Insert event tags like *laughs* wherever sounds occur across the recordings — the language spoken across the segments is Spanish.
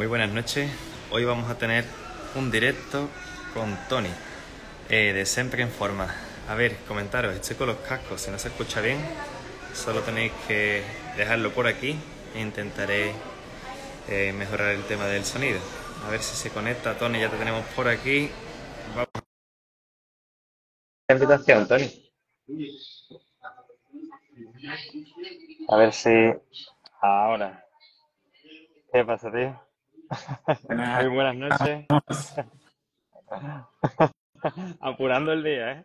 Muy buenas noches. Hoy vamos a tener un directo con Tony eh, de Siempre en Forma. A ver, comentaros, estoy con los cascos. Si no se escucha bien, solo tenéis que dejarlo por aquí e intentaré eh, mejorar el tema del sonido. A ver si se conecta. Tony, ya te tenemos por aquí. Vamos. La invitación, Tony. A ver si ahora. ¿Qué pasa, tío? Muy buenas noches. *laughs* Apurando el día, ¿eh?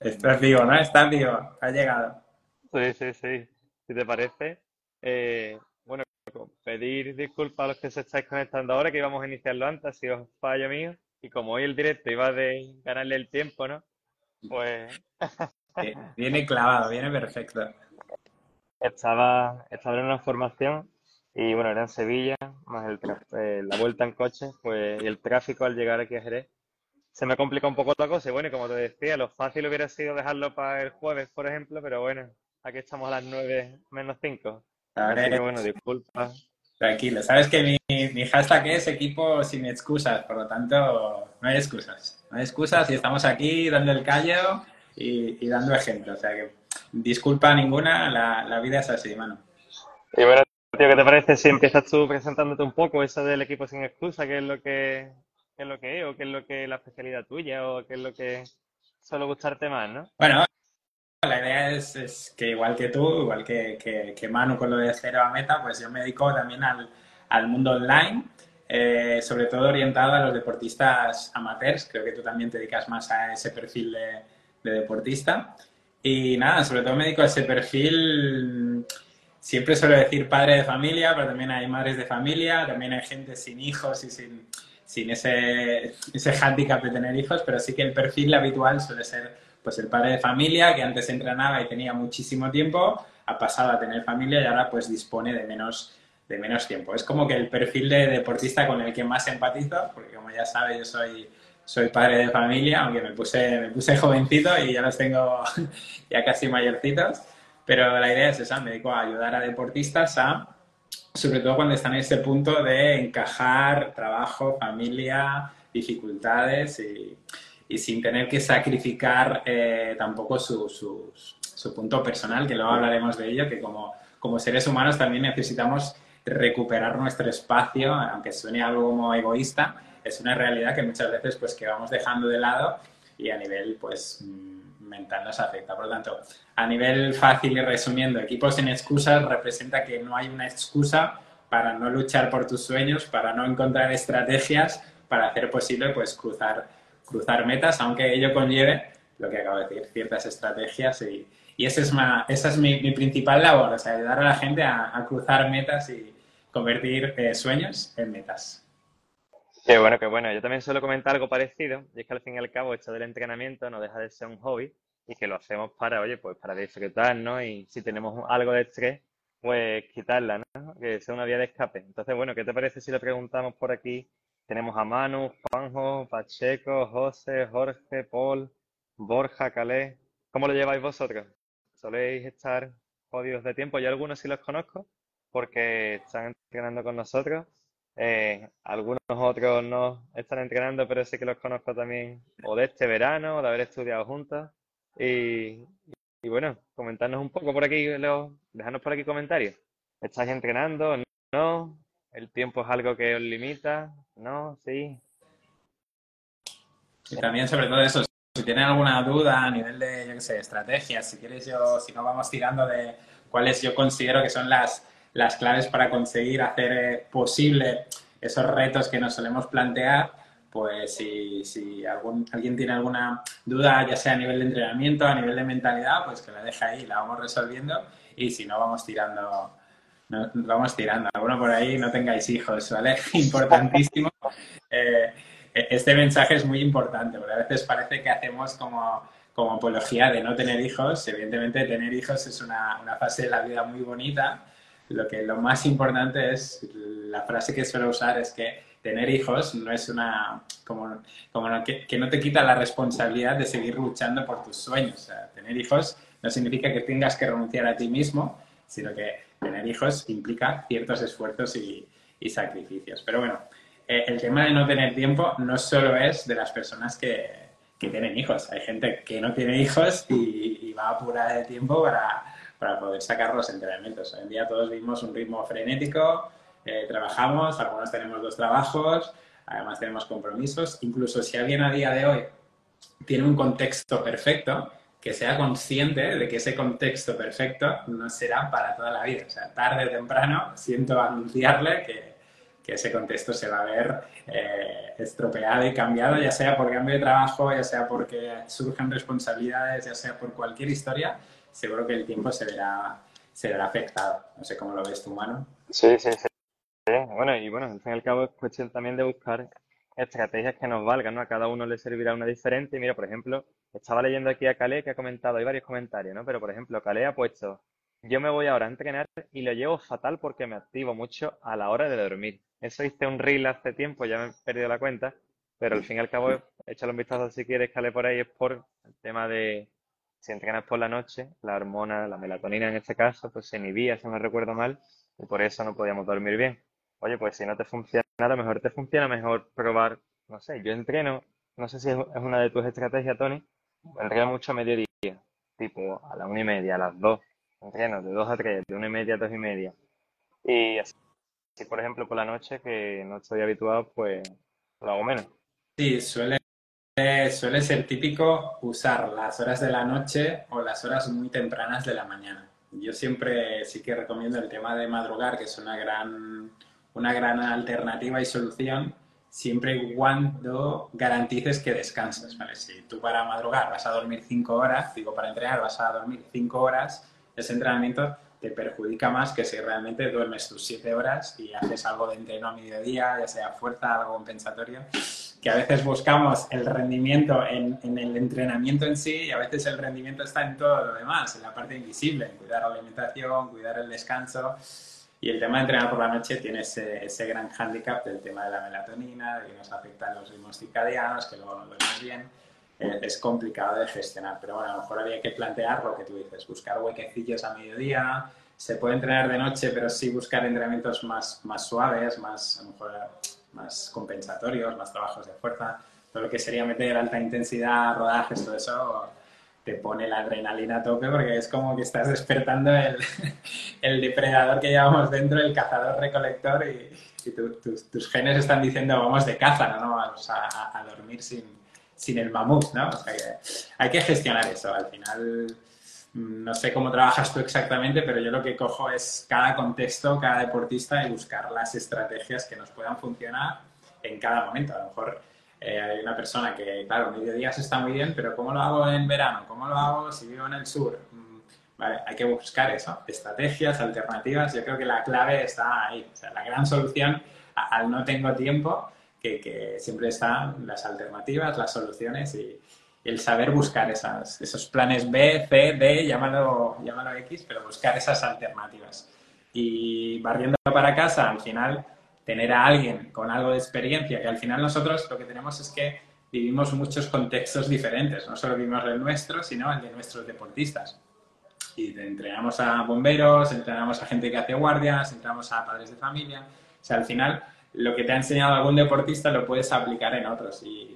Estás vivo, ¿no? Estás vivo. Ha llegado. Sí, sí, sí. Si te parece, eh, bueno, pedir disculpas a los que se estáis conectando ahora, que íbamos a iniciarlo antes, si os fallo mío. Y como hoy el directo iba de ganarle el tiempo, ¿no? Pues. viene clavado, viene perfecto. Estaba, estaba en una formación y bueno, era en Sevilla, más el, eh, la vuelta en coche, pues y el tráfico al llegar aquí a Jerez. Se me complica un poco la cosa y bueno, y como te decía, lo fácil hubiera sido dejarlo para el jueves, por ejemplo, pero bueno, aquí estamos a las 9 menos 5. Así que bueno, disculpa. Tranquilo, sabes que mi, mi hashtag es equipo sin excusas, por lo tanto, no hay excusas. No hay excusas y estamos aquí dando el callo y, y dando ejemplo. O sea que disculpa ninguna, la, la vida es así, mano. Y bueno, ¿qué te parece si empiezas tú presentándote un poco eso del equipo sin excusa? ¿Qué es lo que, qué es lo que es o qué es lo que la especialidad tuya o qué es lo que suele gustarte más, ¿no? Bueno, la idea es, es que igual que tú, igual que, que, que, Manu con lo de cero a meta, pues yo me dedico también al, al mundo online, eh, sobre todo orientado a los deportistas amateurs. Creo que tú también te dedicas más a ese perfil de, de deportista. Y nada, sobre todo me dedico a ese perfil siempre suelo decir padre de familia, pero también hay madres de familia, también hay gente sin hijos y sin, sin ese, ese hándicap de tener hijos, pero sí que el perfil habitual suele ser pues el padre de familia que antes entrenaba y tenía muchísimo tiempo, ha pasado a tener familia y ahora pues dispone de menos, de menos tiempo. Es como que el perfil de deportista con el que más empatizo, porque como ya sabe yo soy, soy padre de familia, aunque me puse, me puse jovencito y ya los tengo *laughs* ya casi mayorcitos. Pero la idea es esa, me dedico a ayudar a deportistas a, sobre todo cuando están en ese punto de encajar trabajo, familia, dificultades y, y sin tener que sacrificar eh, tampoco su, su, su, punto personal, que luego hablaremos de ello, que como, como seres humanos también necesitamos recuperar nuestro espacio, aunque suene algo como egoísta, es una realidad que muchas veces pues que vamos dejando de lado y a nivel pues mental nos afecta. Por lo tanto, a nivel fácil y resumiendo, equipos sin excusas representa que no hay una excusa para no luchar por tus sueños, para no encontrar estrategias para hacer posible pues cruzar, cruzar metas, aunque ello conlleve lo que acabo de decir, ciertas estrategias y, y esa es, ma, esa es mi, principal labor, o sea, ayudar a la gente a, a cruzar metas y convertir eh, sueños en metas. Qué bueno, qué bueno. Yo también suelo comentar algo parecido, y es que al fin y al cabo esto del entrenamiento no deja de ser un hobby y que lo hacemos para, oye, pues para disfrutar, ¿no? Y si tenemos algo de estrés, pues quitarla, ¿no? Que sea una vía de escape. Entonces, bueno, ¿qué te parece si le preguntamos por aquí? Tenemos a Manu, Juanjo, Pacheco, José, Jorge, Paul, Borja, Calé. ¿Cómo lo lleváis vosotros? ¿Soléis estar jodidos de tiempo? Yo algunos sí los conozco porque están entrenando con nosotros eh, algunos otros no están entrenando, pero sí que los conozco también, o de este verano, o de haber estudiado juntos. Y, y bueno, comentarnos un poco por aquí, Leo, dejarnos por aquí comentarios. ¿Estáis entrenando? ¿No? ¿El tiempo es algo que os limita? ¿No? ¿Sí? Y también sobre todo eso, si tienen alguna duda a nivel de, yo qué sé, estrategias, si quieres yo, si no vamos tirando de cuáles yo considero que son las las claves para conseguir hacer eh, posible esos retos que nos solemos plantear, pues si, si algún, alguien tiene alguna duda, ya sea a nivel de entrenamiento, a nivel de mentalidad, pues que la deje ahí, la vamos resolviendo y si no, vamos tirando, no, vamos tirando. Bueno, por ahí no tengáis hijos, ¿vale? *laughs* Importantísimo. Eh, este mensaje es muy importante, porque a veces parece que hacemos como, como apología de no tener hijos. Evidentemente, tener hijos es una, una fase de la vida muy bonita, lo que lo más importante es, la frase que suelo usar es que tener hijos no es una, como, como que, que, no te quita la responsabilidad de seguir luchando por tus sueños. Tener hijos no significa que tengas que renunciar a ti mismo, sino que tener hijos implica ciertos esfuerzos y, y sacrificios. Pero bueno, eh, el tema de no tener tiempo no solo es de las personas que, que tienen hijos. Hay gente que no tiene hijos y, va apurada de tiempo para, para, poder sacar los entrenamientos. Hoy en día todos vivimos un ritmo frenético, eh, trabajamos, algunos tenemos dos trabajos, además tenemos compromisos. Incluso si alguien a día de hoy tiene un contexto perfecto, que sea consciente de que ese contexto perfecto no será para toda la vida. O sea, tarde o temprano siento anunciarle que, que ese contexto se va a ver eh, estropeado y cambiado, ya sea por cambio de trabajo, ya sea porque surjan responsabilidades, ya sea por cualquier historia, seguro que el tiempo se verá, se verá afectado. No sé cómo lo ves tú, Manu. Sí, sí, sí. Bueno, y bueno, al fin y al cabo es cuestión también de buscar estrategias que nos valgan, ¿no? A cada uno le servirá una diferente. Y mira, por ejemplo, estaba leyendo aquí a Calé que ha comentado, hay varios comentarios, ¿no? Pero por ejemplo, Calé ha puesto, yo me voy ahora a entrenar y lo llevo fatal porque me activo mucho a la hora de dormir. Eso hice un reel hace tiempo, ya me he perdido la cuenta, pero al fin y al cabo, échale un vistazo si quieres, Calé por ahí, es por el tema de si entrenas por la noche, la hormona, la melatonina en este caso, pues se inhibía, si no recuerdo mal, y por eso no podíamos dormir bien. Oye, pues si no te funciona, a lo mejor te funciona mejor probar, no sé, yo entreno, no sé si es una de tus estrategias, Tony, entreno mucho a mediodía, tipo a las una y media, a las dos, entreno de dos a tres, de una y media a dos y media. Y así, por ejemplo, por la noche, que no estoy habituado, pues lo hago menos. Sí, suele, suele ser típico usar las horas de la noche o las horas muy tempranas de la mañana. Yo siempre sí que recomiendo el tema de madrugar, que es una gran una gran alternativa y solución siempre cuando garantices que descansas. ¿vale? Si tú para madrugar vas a dormir cinco horas, digo para entrenar vas a dormir cinco horas, ese entrenamiento te perjudica más que si realmente duermes tus siete horas y haces algo de entreno a mediodía, ya sea fuerza, algo compensatorio, que a veces buscamos el rendimiento en, en, el entrenamiento en sí y a veces el rendimiento está en todo lo demás, en la parte invisible, en cuidar la alimentación, cuidar el descanso. Y el tema de entrenar por la noche tiene ese, ese gran hándicap del tema de la melatonina, de que nos afecta a los ritmos circadianos, que luego no duermes bien. Eh, es complicado de gestionar, pero bueno, a lo mejor había que plantear lo que tú dices, buscar huequecillos a mediodía, se puede entrenar de noche, pero sí buscar entrenamientos más, más suaves, más, a lo mejor, más compensatorios, más trabajos de fuerza, todo lo que sería meter alta intensidad, rodajes, todo eso, te pone la adrenalina a tope porque es como que estás despertando el, *laughs* el depredador que llevamos dentro, el cazador-recolector y, tus, genes están diciendo vamos de caza, no, vamos a, dormir sin, sin, el mamut, ¿no? Hay que gestionar eso. Al final, mm, no sé cómo trabajas tú exactamente, pero yo lo que cojo es cada contexto, cada deportista y buscar las estrategias que nos puedan funcionar en cada momento. A lo mejor eh, hay una persona que, claro, mediodías está muy bien, pero ¿cómo lo hago en verano? ¿Cómo lo hago si vivo en el sur? Mm, vale, hay que buscar eso, estrategias, alternativas. Yo creo que la clave está ahí. O sea, la gran solución al no tengo tiempo, que, siempre están las alternativas, las soluciones y, el saber buscar esos planes B, C, D, llámalo, llámalo X, pero buscar esas alternativas. Y barriendo para casa, al final tener a alguien con algo de experiencia, que al final nosotros lo que tenemos es que vivimos muchos contextos diferentes, no solo vivimos el nuestro, sino el de nuestros deportistas. Y entrenamos a bomberos, entrenamos a gente que hace guardias, entrenamos a padres de familia. O sea, al final lo que te ha enseñado algún deportista lo puedes aplicar en otros y,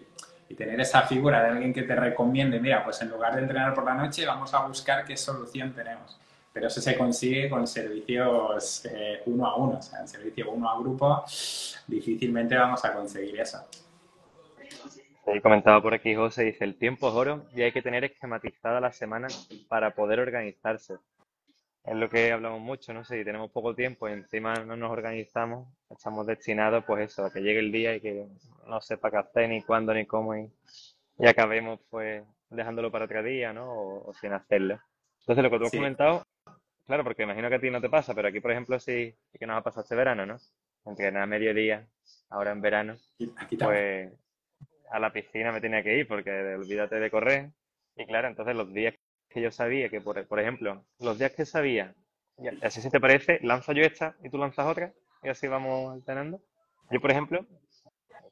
tener esa figura de alguien que te recomiende, mira, pues en lugar de entrenar por la noche, vamos a buscar qué solución tenemos pero eso se consigue con servicios eh, uno a uno, o sea, en servicio uno a grupo difícilmente vamos a conseguir eso. He comentado por aquí, José, dice, el tiempo es oro y hay que tener esquematizada la semana para poder organizarse. Es lo que hablamos mucho, ¿no? Si tenemos poco tiempo y encima no nos organizamos, estamos destinados, pues eso, a que llegue el día y que no sepa qué hacer, ni cuándo, ni cómo, y, acabemos, pues, dejándolo para otro día, ¿no? O, sin hacerlo. Entonces, lo que tú has comentado Claro, porque imagino que a ti no te pasa, pero aquí, por ejemplo, sí, que nos ha pasado este verano, ¿no? Entrenar a mediodía, ahora en verano, pues a la piscina me tenía que ir porque olvídate de correr. Y claro, entonces los días que yo sabía que, por, por ejemplo, los días que sabía, así si te parece, lanzo yo esta y tú lanzas otra y así vamos alternando. Yo, por ejemplo,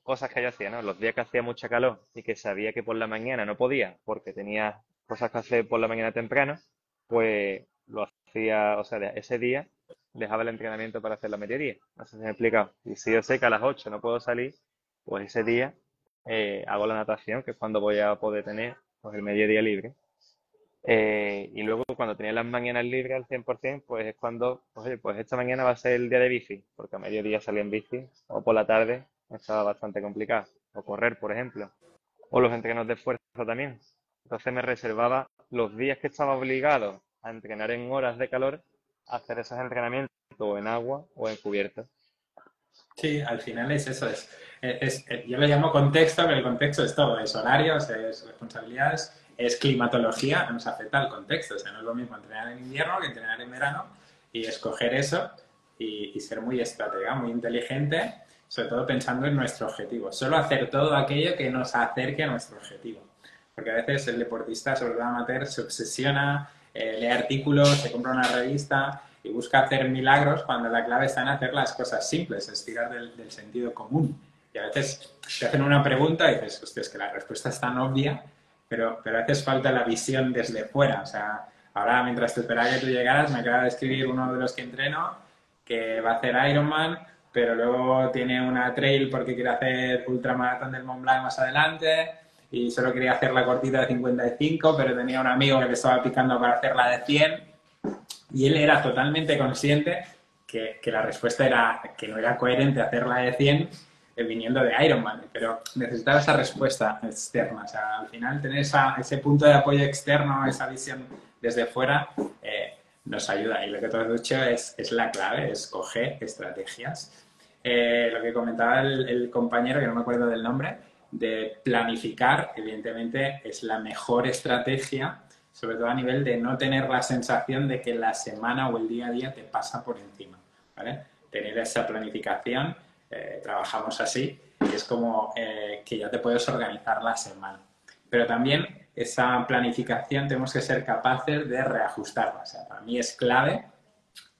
cosas que yo hacía, ¿no? Los días que hacía mucha calor y que sabía que por la mañana no podía porque tenía cosas que hacer por la mañana temprano, pues lo hacía, o sea, ese día dejaba el entrenamiento para hacer la mediodía. No sé si me he explicado. Y si yo sé que a las 8 no puedo salir, pues ese día eh, hago la natación, que es cuando voy a poder tener pues, el mediodía libre. Eh, y luego cuando tenía las mañanas libres al 100%, pues es cuando, pues, oye, pues esta mañana va a ser el día de bici, porque a mediodía salí en bici, o por la tarde estaba bastante complicado, o correr, por ejemplo, o los entrenos de esfuerzo también. Entonces me reservaba los días que estaba obligado a entrenar en horas de calor, a hacer esos entrenamientos o en agua o en cubierta. Sí, al final es eso, es, es, yo lo llamo contexto, pero el contexto es todo, es horarios, es responsabilidades, es climatología, nos afecta al contexto, o sea, no es lo mismo entrenar en invierno que entrenar en verano y escoger eso y, ser muy estratega, muy inteligente, sobre todo pensando en nuestro objetivo, solo hacer todo aquello que nos acerque a nuestro objetivo, porque a veces el deportista, sobre todo amateur, se obsesiona, eh, lee artículos, se compra una revista y busca hacer milagros cuando la clave está en hacer las cosas simples, es tirar del, sentido común. Y a veces te hacen una pregunta y dices, hostia, es que la respuesta es tan obvia, pero, pero a veces falta la visión desde fuera. O sea, ahora mientras te esperaba que tú llegaras, me acaba de escribir uno de los que entreno que va a hacer Ironman, pero luego tiene una trail porque quiere hacer ultramaratón del Mont Blanc más adelante y solo quería hacer la cortita de 55, pero tenía un amigo que le estaba picando para hacer la de 100 y él era totalmente consciente que, que, la respuesta era que no era coherente hacerla de 100 eh, viniendo de Ironman, pero necesitaba esa respuesta externa. O sea, al final tener ese punto de apoyo externo, esa visión desde fuera, eh, nos ayuda. Y lo que tú has dicho es, es la clave, es coger estrategias. Eh, lo que comentaba el, el, compañero, que no me acuerdo del nombre, de planificar, evidentemente, es la mejor estrategia sobre todo a nivel de no tener la sensación de que la semana o el día a día te pasa por encima, ¿vale? Tener esa planificación, eh, trabajamos así, y es como eh, que ya te puedes organizar la semana. Pero también esa planificación tenemos que ser capaces de reajustarla. O sea, para mí es clave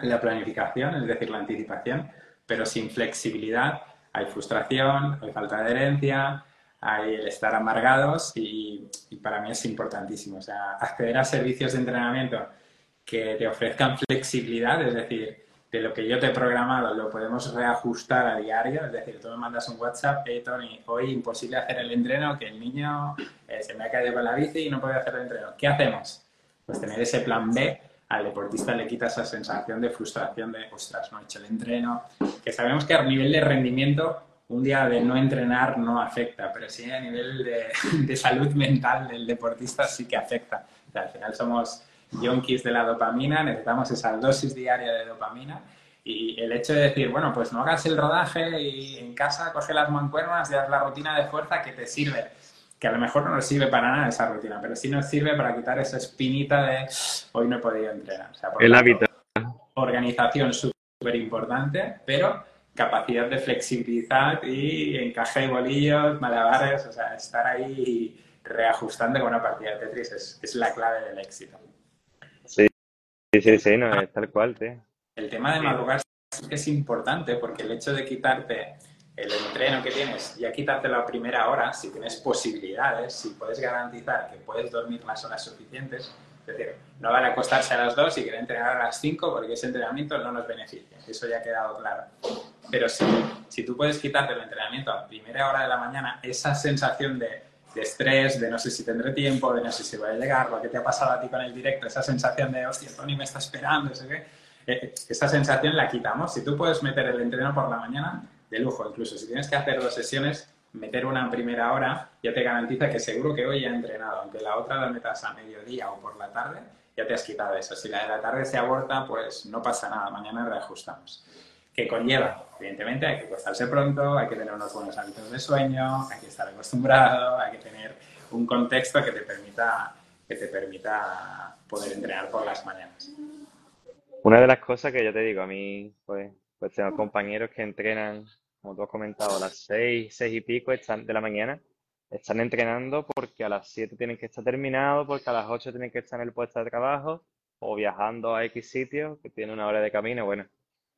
la planificación, es decir, la anticipación, pero sin flexibilidad hay frustración, hay falta de herencia, hay el estar amargados y, para mí es importantísimo. O sea, acceder a servicios de entrenamiento que te ofrezcan flexibilidad, es decir, de lo que yo te he programado lo podemos reajustar a diario, es decir, tú me mandas un WhatsApp, hey Tony, hoy imposible hacer el entreno, que el niño eh, se me ha caído con la bici y no puede hacer el entreno. ¿Qué hacemos? Pues tener ese plan B, al deportista le quita esa sensación de frustración de, ostras, no he hecho el entreno, que sabemos que a nivel de rendimiento un día de no entrenar no afecta, pero sí a nivel de, *laughs* salud mental del deportista sí que afecta. al final somos yonkis de la dopamina, necesitamos esa dosis diaria de dopamina y el hecho de decir, bueno, pues no hagas el rodaje y en casa coge las mancuernas y haz la rutina de fuerza que te sirve. Que a lo mejor no nos sirve para nada esa rutina, pero sí nos sirve para quitar esa espinita de hoy no he podido entrenar. el hábito. Organización súper importante, pero capacidad de flexibilidad y encaje de bolillos, malabares, o sea, estar ahí reajustando con una partida de Tetris es, es la clave del éxito. Sí, sí, sí, no, es tal cual. El tema de madrugar es importante porque el hecho de quitarte el entreno que tienes, ya quitarte la primera hora, si tienes posibilidades, si puedes garantizar que puedes dormir las horas suficientes, es decir, no vale acostarse a las 2 y querer entrenar a las 5 porque ese entrenamiento no nos beneficia. Eso ya ha quedado claro. Pero si, si tú puedes quitarte el entrenamiento a primera hora de la mañana, esa sensación de, de, estrés, de no sé si tendré tiempo, de no sé si voy a llegar, lo que te ha pasado a ti con el directo, esa sensación de, hostia, Tony me está esperando, ese qué, eh, esa sensación la quitamos. Si tú puedes meter el entreno por la mañana, de lujo. Incluso si tienes que hacer dos sesiones, meter una en primera hora ya te garantiza que seguro que hoy ya entrenado, aunque la otra la metas a mediodía o por la tarde, ya te has quitado eso. Si la de la tarde se aborta, pues no pasa nada, mañana reajustamos. ¿Qué conlleva? Evidentemente hay que acostarse pronto, hay que tener unos buenos hábitos de sueño, hay que estar acostumbrado, hay que tener un contexto que te permita, que te permita poder entrenar por las mañanas. Una de las cosas que yo te digo, a mí, pues, pues tengo compañeros que entrenan como tú has comentado, a las seis, seis y pico de la mañana, están entrenando porque a las siete tienen que estar terminados, porque a las ocho tienen que estar en el puesto de trabajo o viajando a X sitio que tiene una hora de camino. Bueno,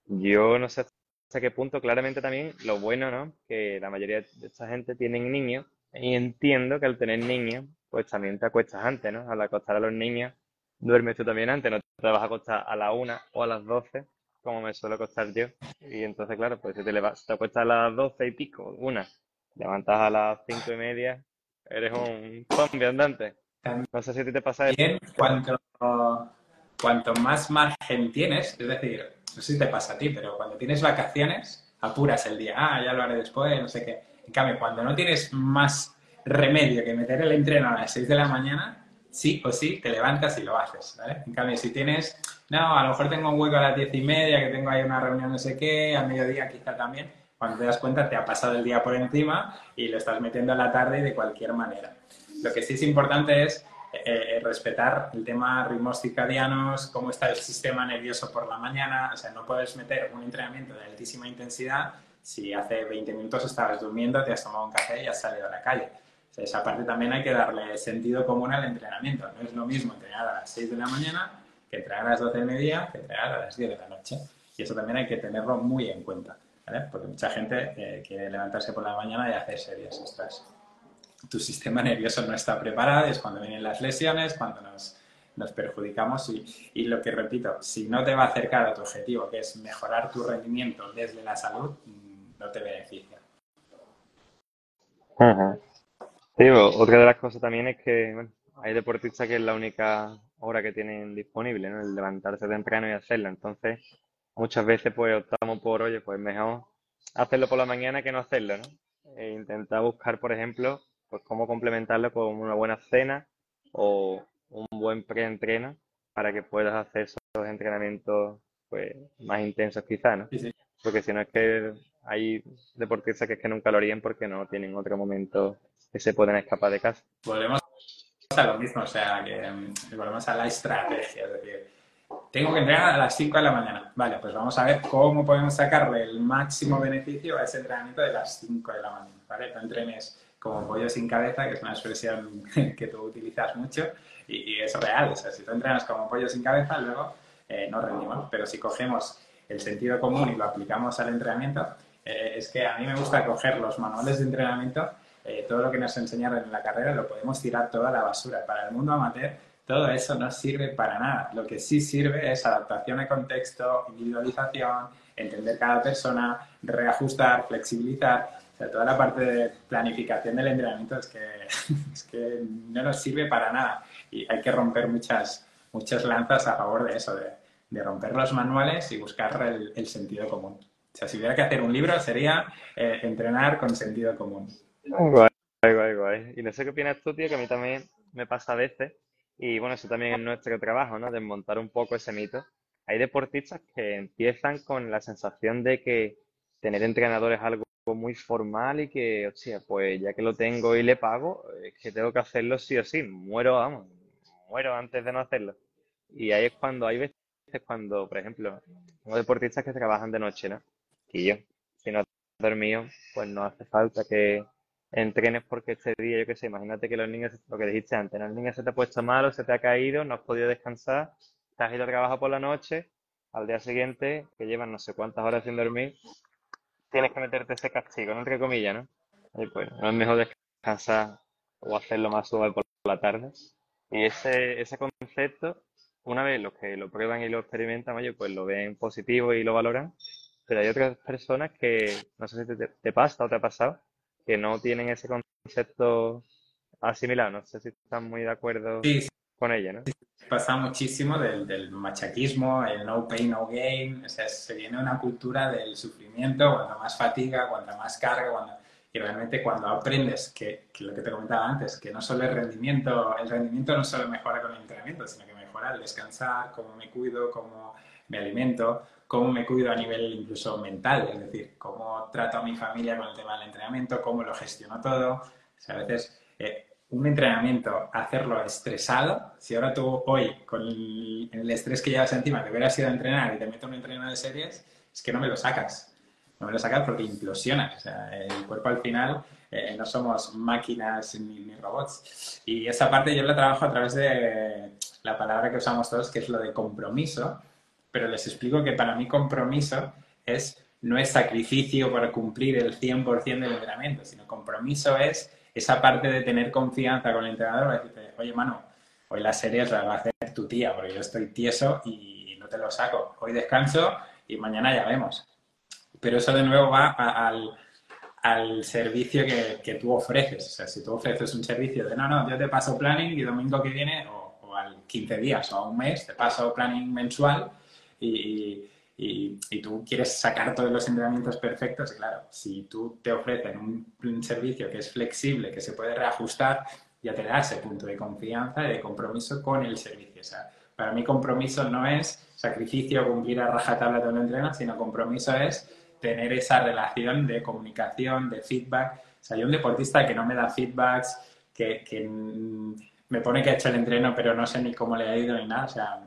yo no sé hasta qué punto, claramente también lo bueno, ¿no? Que la mayoría de esta gente tienen niños y entiendo que al tener niños, pues también te acuestas antes, ¿no? Al acostar a los niños, duermes tú también antes, no te vas a acostar a la una o a las doce como me suelo acostar yo. Y entonces, claro, pues si te, levas, te acuestas a las doce y pico, una, levantas a las cinco y media, eres un zombie andante. No sé si te pasa eso. Cuanto, cuanto más margen tienes, es decir, no sé si te pasa a ti, pero cuando tienes vacaciones, apuras el día, ah, ya lo haré después, no sé qué. En cambio, cuando no tienes más remedio que meter el entreno a las 6 de la mañana, sí o sí te levantas y lo haces, ¿vale? En cambio, si tienes, no, a lo mejor tengo un hueco a las 10 y media, que tengo ahí una reunión no sé qué, a mediodía quizá también, cuando te das cuenta te ha pasado el día por encima y lo estás metiendo a la tarde de cualquier manera. Lo que sí es importante es eh, eh, respetar el tema ritmos circadianos, cómo está el sistema nervioso por la mañana. O sea, no puedes meter un entrenamiento de altísima intensidad si hace 20 minutos estabas durmiendo, te has tomado un café y has salido a la calle. O sea, esa parte también hay que darle sentido común al entrenamiento. No es lo mismo entrenar a las 6 de la mañana que entrenar a las 12 de media que entrenar a las 10 de la noche. Y eso también hay que tenerlo muy en cuenta. ¿vale? Porque mucha gente eh, quiere levantarse por la mañana y hacer series. Ostras, tu sistema nervioso no está preparado, es cuando vienen las lesiones, cuando nos, perjudicamos y, lo que repito, si no te va a acercar a tu objetivo, que es mejorar tu rendimiento desde la salud, no te beneficia. otra de las cosas también es que bueno, hay deportistas que es la única hora que tienen disponible, ¿no? El levantarse temprano y hacerlo. Entonces, muchas veces pues optamos por, oye, pues mejor hacerlo por la mañana que no hacerlo, ¿no? E intentar buscar, por ejemplo, pues cómo complementarlo con una buena cena o un buen preentreno para que puedas hacer esos entrenamientos pues más intensos quizás, ¿no? Porque si no es que hay deportistas que es que nunca lo harían porque no tienen otro momento que se pueden escapar de casa. Volvemos a lo mismo, o sea, que mm, volvemos a la estrategia, es decir, tengo que entrenar a las 5 de la mañana. Vale, pues vamos a ver cómo podemos sacarle el máximo beneficio a ese entrenamiento de las 5 de la mañana, ¿vale? No entrenes como pollo sin cabeza, que es una expresión *laughs* que tú utilizas mucho y, y es real. O sea, si tú entrenas como pollo sin cabeza, luego eh, no rendimos. Pero si cogemos el sentido común y lo aplicamos al entrenamiento, eh, es que a mí me gusta coger los manuales de entrenamiento, eh, todo lo que nos enseñaron en la carrera lo podemos tirar toda la basura. Para el mundo amateur, todo eso no sirve para nada. Lo que sí sirve es adaptación al contexto, individualización, entender cada persona, reajustar, flexibilizar toda la parte de planificación del entrenamiento es que, *laughs* es que no nos sirve para nada y hay que romper muchas, muchas lanzas a favor de eso, de, de romper los manuales y buscar el, el, sentido común. O sea, si hubiera que hacer un libro sería eh, entrenar con sentido común. Guay, guay, guay. Y no sé qué opinas tú, tío, que a mí también me pasa a veces, y bueno, eso también es nuestro trabajo, ¿no? Desmontar un poco ese mito. Hay deportistas que empiezan con la sensación de que tener entrenadores es algo muy formal y que, hostia, pues ya que lo tengo y le pago, es que tengo que hacerlo sí o sí. Muero, vamos, muero antes de no hacerlo. Y ahí es cuando hay veces cuando, por ejemplo, tengo deportistas que trabajan de noche, ¿no? Y yo, si no has dormido, pues no hace falta que entrenes porque este día, yo qué sé, imagínate que los niños, lo que dijiste antes, ¿no? el niño se te ha puesto malo, se te ha caído, no has podido descansar, te has ido a trabajar por la noche, al día siguiente, que llevan no sé cuántas horas sin dormir, tienes que meterte ese castigo, ¿no? Entre comillas, ¿no? Y pues no es mejor descansar o hacerlo más suave por la tarde. Y ese, ese concepto, una vez los que lo prueban y lo experimentan, oye, pues lo ven positivo y lo valoran. Pero hay otras personas que, no sé si te, te pasa o te ha pasado, que no tienen ese concepto asimilado. No sé si están muy de acuerdo sí, sí. con ella, ¿no? Pasa muchísimo del, del, machaquismo, el no pain, no gain, o sea, se viene una cultura del sufrimiento, cuanta más fatiga, cuanta más carga, cuando, y realmente cuando aprendes que, que, lo que te comentaba antes, que no solo el rendimiento, el rendimiento no solo mejora con el entrenamiento, sino que mejora el descansar, cómo me cuido, cómo me alimento, cómo me cuido a nivel incluso mental, es decir, cómo trato a mi familia con el tema del entrenamiento, cómo lo gestiono todo, o sea, a veces... Eh, un entrenamiento, hacerlo estresado, si ahora tú hoy, con el, el, estrés que llevas encima, te hubieras ido a entrenar y te meto un entreno de series, es que no me lo sacas. No me lo sacas porque implosionas. O sea, el cuerpo al final eh, no somos máquinas ni, ni, robots. Y esa parte yo la trabajo a través de la palabra que usamos todos, que es lo de compromiso. Pero les explico que para mí compromiso es, no es sacrificio para cumplir el 100% del entrenamiento, sino compromiso es esa parte de tener confianza con el entrenador, decirte, oye, mano, hoy la serie la va a hacer tu tía, porque yo estoy tieso y no te lo saco. Hoy descanso y mañana ya vemos. Pero eso de nuevo va al, al servicio que, que, tú ofreces. O sea, si tú ofreces un servicio de no, no, yo te paso planning y domingo que viene o, o al 15 días o a un mes te paso planning mensual y, y, tú quieres sacar todos los entrenamientos perfectos, claro, si tú te ofrecen un, un, servicio que es flexible, que se puede reajustar, ya te da ese punto de confianza y de compromiso con el servicio. O sea, para mí compromiso no es sacrificio, cumplir a rajatabla todo el entreno, sino compromiso es tener esa relación de comunicación, de feedback. O sea, hay un deportista que no me da feedbacks, que, que me pone que ha hecho el entreno, pero no sé ni cómo le ha ido ni nada. O sea,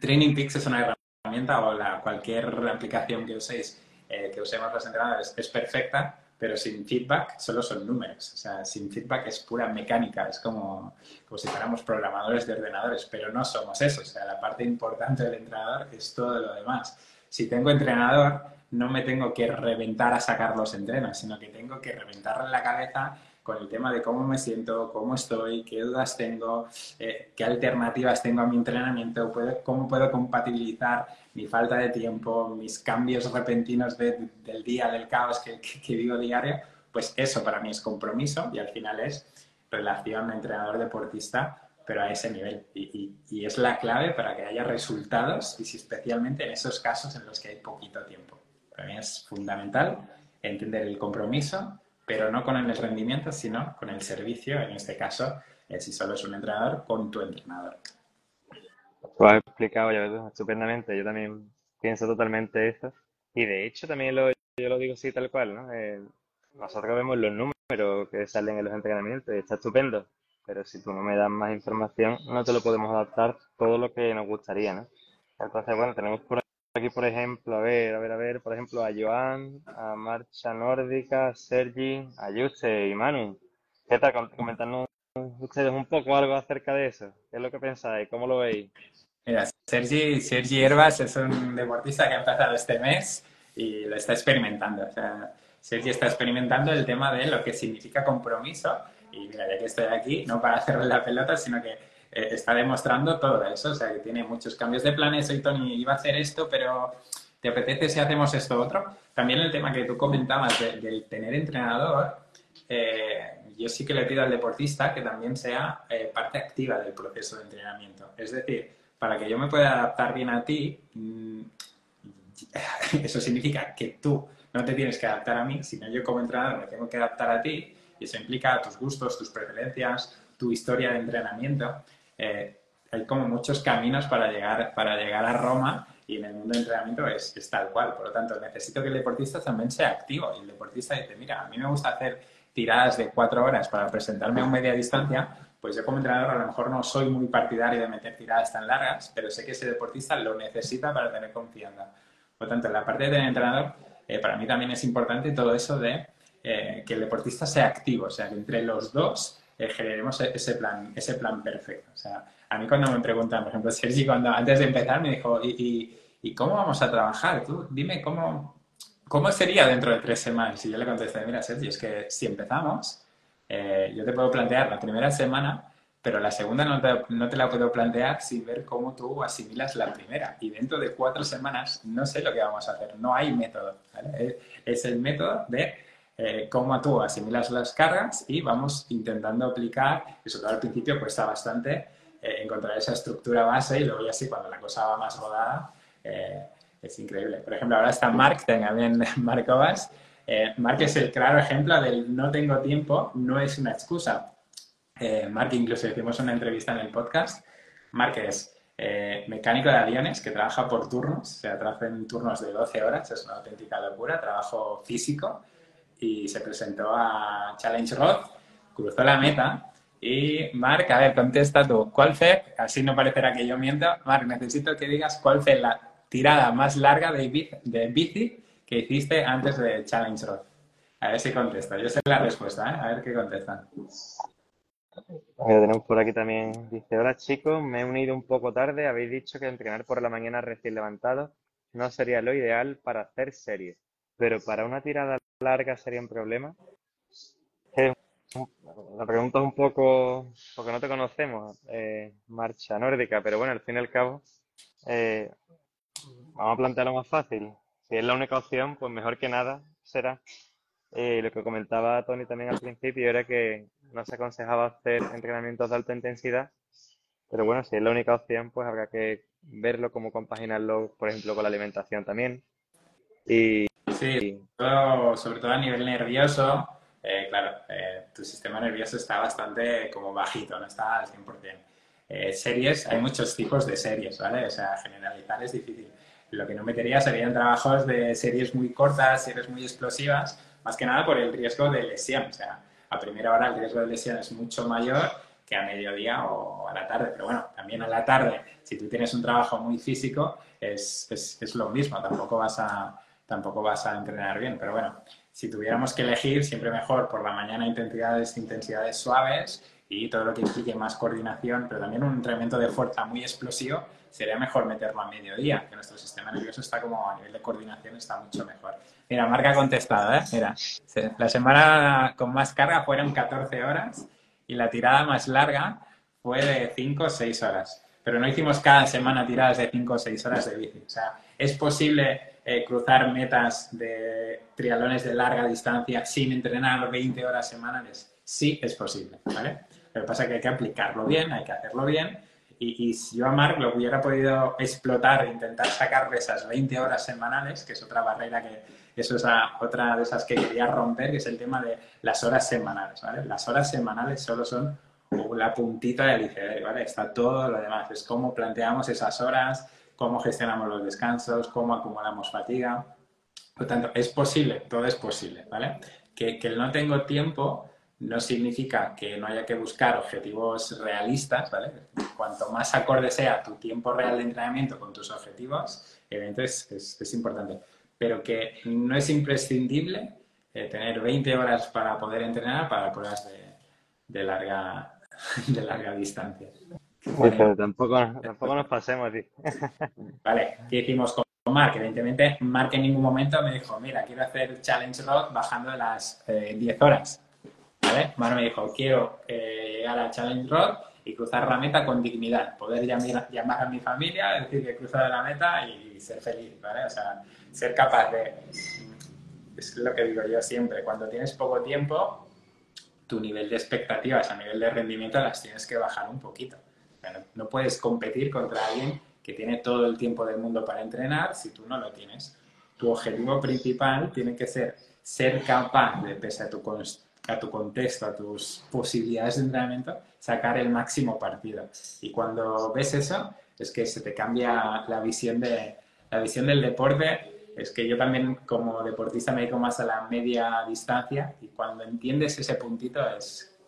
Training Peaks es una herramienta o la, cualquier aplicación que uséis, eh, que usemos los entrenadores, es perfecta, pero sin feedback solo son números. O sea, sin feedback es pura mecánica, es como, como si fuéramos programadores de ordenadores, pero no somos eso. O sea, la parte importante del entrenador es todo lo demás. Si tengo entrenador, no me tengo que reventar a sacar los entrenos, sino que tengo que reventarle la cabeza con el tema de cómo me siento, cómo estoy, qué dudas tengo, eh, qué alternativas tengo a mi entrenamiento, puedo, cómo puedo compatibilizar mi falta de tiempo, mis cambios repentinos de, del día, del caos que, que, que, vivo diario, pues eso para mí es compromiso y al final es relación entrenador-deportista, pero a ese nivel. Y, y, y es la clave para que haya resultados y si especialmente en esos casos en los que hay poquito tiempo. Para mí es fundamental entender el compromiso, pero no con el rendimiento, sino con el servicio, en este caso, eh, si solo es un entrenador, con tu entrenador. Lo has explicado ya estupendamente, yo también pienso totalmente eso. Y de hecho también lo, yo lo digo así tal cual. Eh, nosotros vemos los números que salen en los entrenamientos y está estupendo, pero si tú no me das más información, no te lo podemos adaptar todo lo que nos gustaría, ¿no? Entonces, bueno, tenemos por aquí, por ejemplo, a ver, a ver, a ver, por ejemplo, a Joan, a Marcha Nórdica, Sergi, a Yuste y Manu. ¿Qué tal? Comentarnos ustedes un poco algo acerca de eso. ¿Qué es lo que pensáis? ¿Cómo lo veis? Mira, Sergi, Sergi Herbas es un deportista que ha empezado este mes y lo está experimentando. Sergi está experimentando el tema de lo que significa compromiso. Y mira, ya que estoy aquí, no para hacerle la pelota, sino que eh, está demostrando todo eso, o sea, que tiene muchos cambios de planes. Soy Tony, iba a hacer esto, pero ¿te apetece si hacemos esto otro? También el tema que tú comentabas del de tener entrenador, eh, yo sí que le pido al deportista que también sea eh, parte activa del proceso de entrenamiento. Es decir, para que yo me pueda adaptar bien a ti, mmm, *laughs* eso significa que tú no te tienes que adaptar a mí, sino yo como entrenador me tengo que adaptar a ti y eso implica tus gustos, tus preferencias, tu historia de entrenamiento eh, hay como muchos caminos para llegar, para llegar a Roma y en el mundo del entrenamiento es, es, tal cual. Por lo tanto, necesito que el deportista también sea activo. Y el deportista dice, mira, a mí me gusta hacer tiradas de cuatro horas para presentarme a un media distancia, pues yo como entrenador a lo mejor no soy muy partidario de meter tiradas tan largas, pero sé que ese deportista lo necesita para tener confianza. Por lo tanto, en la parte del entrenador, eh, para mí también es importante todo eso de eh, que el deportista sea activo, o sea, que entre los dos eh, generemos ese plan, ese plan perfecto. O sea, a mí cuando me preguntan, por ejemplo, *laughs* Sergi, cuando antes de empezar me dijo, ¿y, y, y cómo vamos a trabajar? Tú dime cómo, cómo sería dentro de tres semanas. Y yo le contesté, mira, Sergi, es que si empezamos, eh, yo te puedo plantear la primera semana, pero la segunda no te, no te, la puedo plantear sin ver cómo tú asimilas la primera. Y dentro de cuatro semanas no sé lo que vamos a hacer, no hay método. ¿vale? Es el método de eh, cómo tú asimilas las cargas y vamos intentando aplicar, y sobre todo al principio cuesta bastante eh, encontrar esa estructura base y luego ya sí, cuando la cosa va más rodada, eh, es increíble. Por ejemplo, ahora está Mark, también *laughs* Mark Ovas. Eh, Mark es el claro ejemplo del no tengo tiempo, no es una excusa. Eh, Mark incluso hicimos una entrevista en el podcast. Mark es mecánico de aviones que trabaja por turnos, o sea, en turnos de 12 horas, es una auténtica locura, trabajo físico y se presentó a Challenge Roth, cruzó la meta y Mark, a ver, contesta tú, ¿cuál fue? Así no parecerá que yo miento. Mark, necesito que digas cuál fue la tirada más larga de bici, de bici que hiciste antes de Challenge Roth. A ver si contesta. Yo sé la respuesta, ¿eh? A ver qué contestan. Ver, tenemos por aquí también. Dice, hola chicos, me he unido un poco tarde. Habéis dicho que entrenar por la mañana recién levantado no sería lo ideal para hacer series. Pero para una tirada larga sería un problema. La pregunta es un poco, porque no te conocemos, eh, marcha nórdica, pero bueno, al fin y al cabo, eh, vamos a plantearlo más fácil. Si es la única opción, pues mejor que nada será. Eh, lo que comentaba Tony también al principio era que no se aconsejaba hacer entrenamientos de alta intensidad, pero bueno, si es la única opción, pues habrá que verlo, cómo compaginarlo, por ejemplo, con la alimentación también. Y, sí, sobre todo a nivel nervioso, eh, claro, eh, tu sistema nervioso está bastante como bajito, no está al 100%. Eh, series, hay muchos tipos de series, ¿vale? O sea, generalizar es difícil. Lo que no metería serían trabajos de series muy cortas, series muy explosivas, más que nada por el riesgo de lesión. O sea, a primera hora el riesgo de lesión es mucho mayor que a mediodía o a la tarde. Pero bueno, también a la tarde, si tú tienes un trabajo muy físico, es, es, es lo mismo, tampoco vas, a, tampoco vas a entrenar bien. Pero bueno, si tuviéramos que elegir, siempre mejor por la mañana intensidades, intensidades suaves y todo lo que implique más coordinación, pero también un entrenamiento de fuerza muy explosivo, sería mejor meterlo a mediodía, que nuestro sistema nervioso está como a nivel de coordinación está mucho mejor. Mira, Marca ha contestado, ¿eh? Mira, la semana con más carga fueron 14 horas y la tirada más larga fue de 5 o 6 horas. Pero no hicimos cada semana tiradas de 5 o 6 horas de bici. O sea, es posible eh, cruzar metas de triatlones de larga distancia sin entrenar 20 horas semanales. Sí, es posible, ¿vale? Lo que pasa es que hay que aplicarlo bien, hay que hacerlo bien. Y, si yo a Mark lo hubiera podido explotar e intentar sacar de esas 20 horas semanales, que es otra barrera que, eso es otra de esas que quería romper, que es el tema de las horas semanales, ¿vale? Las horas semanales solo son la puntita del iceberg, ¿vale? Está todo lo demás, es cómo planteamos esas horas, cómo gestionamos los descansos, cómo acumulamos fatiga. Por tanto, es posible, todo es posible, ¿vale? Que, que el no tengo tiempo no significa que no haya que buscar objetivos realistas, ¿vale? Cuanto más acorde sea tu tiempo real de entrenamiento con tus objetivos, evidentemente es, es, importante. Pero que no es imprescindible eh, tener 20 horas para poder entrenar para pruebas de, de larga, *laughs* de larga distancia. Tampoco, tampoco nos pasemos. *laughs* Vale, ¿qué hicimos con Mark? Evidentemente, Mark en ningún momento me dijo, mira, quiero hacer Challenge Rock bajando las 10 eh, horas ¿vale? Manu me dijo, quiero eh, llegar a Challenge Rock y cruzar la meta con dignidad, poder llamar, llamar a mi familia, decir que he cruzado la meta y ser feliz, ¿vale? O sea, ser capaz de... Es lo que digo yo siempre, cuando tienes poco tiempo, tu nivel de expectativas a nivel de rendimiento las tienes que bajar un poquito. No puedes competir contra alguien que tiene todo el tiempo del mundo para entrenar si tú no lo tienes. Tu objetivo principal tiene que ser ser capaz de, pese a tu a tu contexto, a tus posibilidades de entrenamiento, sacar el máximo partido. Y cuando ves eso, es que se te cambia la visión, de, la visión del deporte. Es que yo también como deportista me dedico más a la media distancia y cuando entiendes ese puntito es,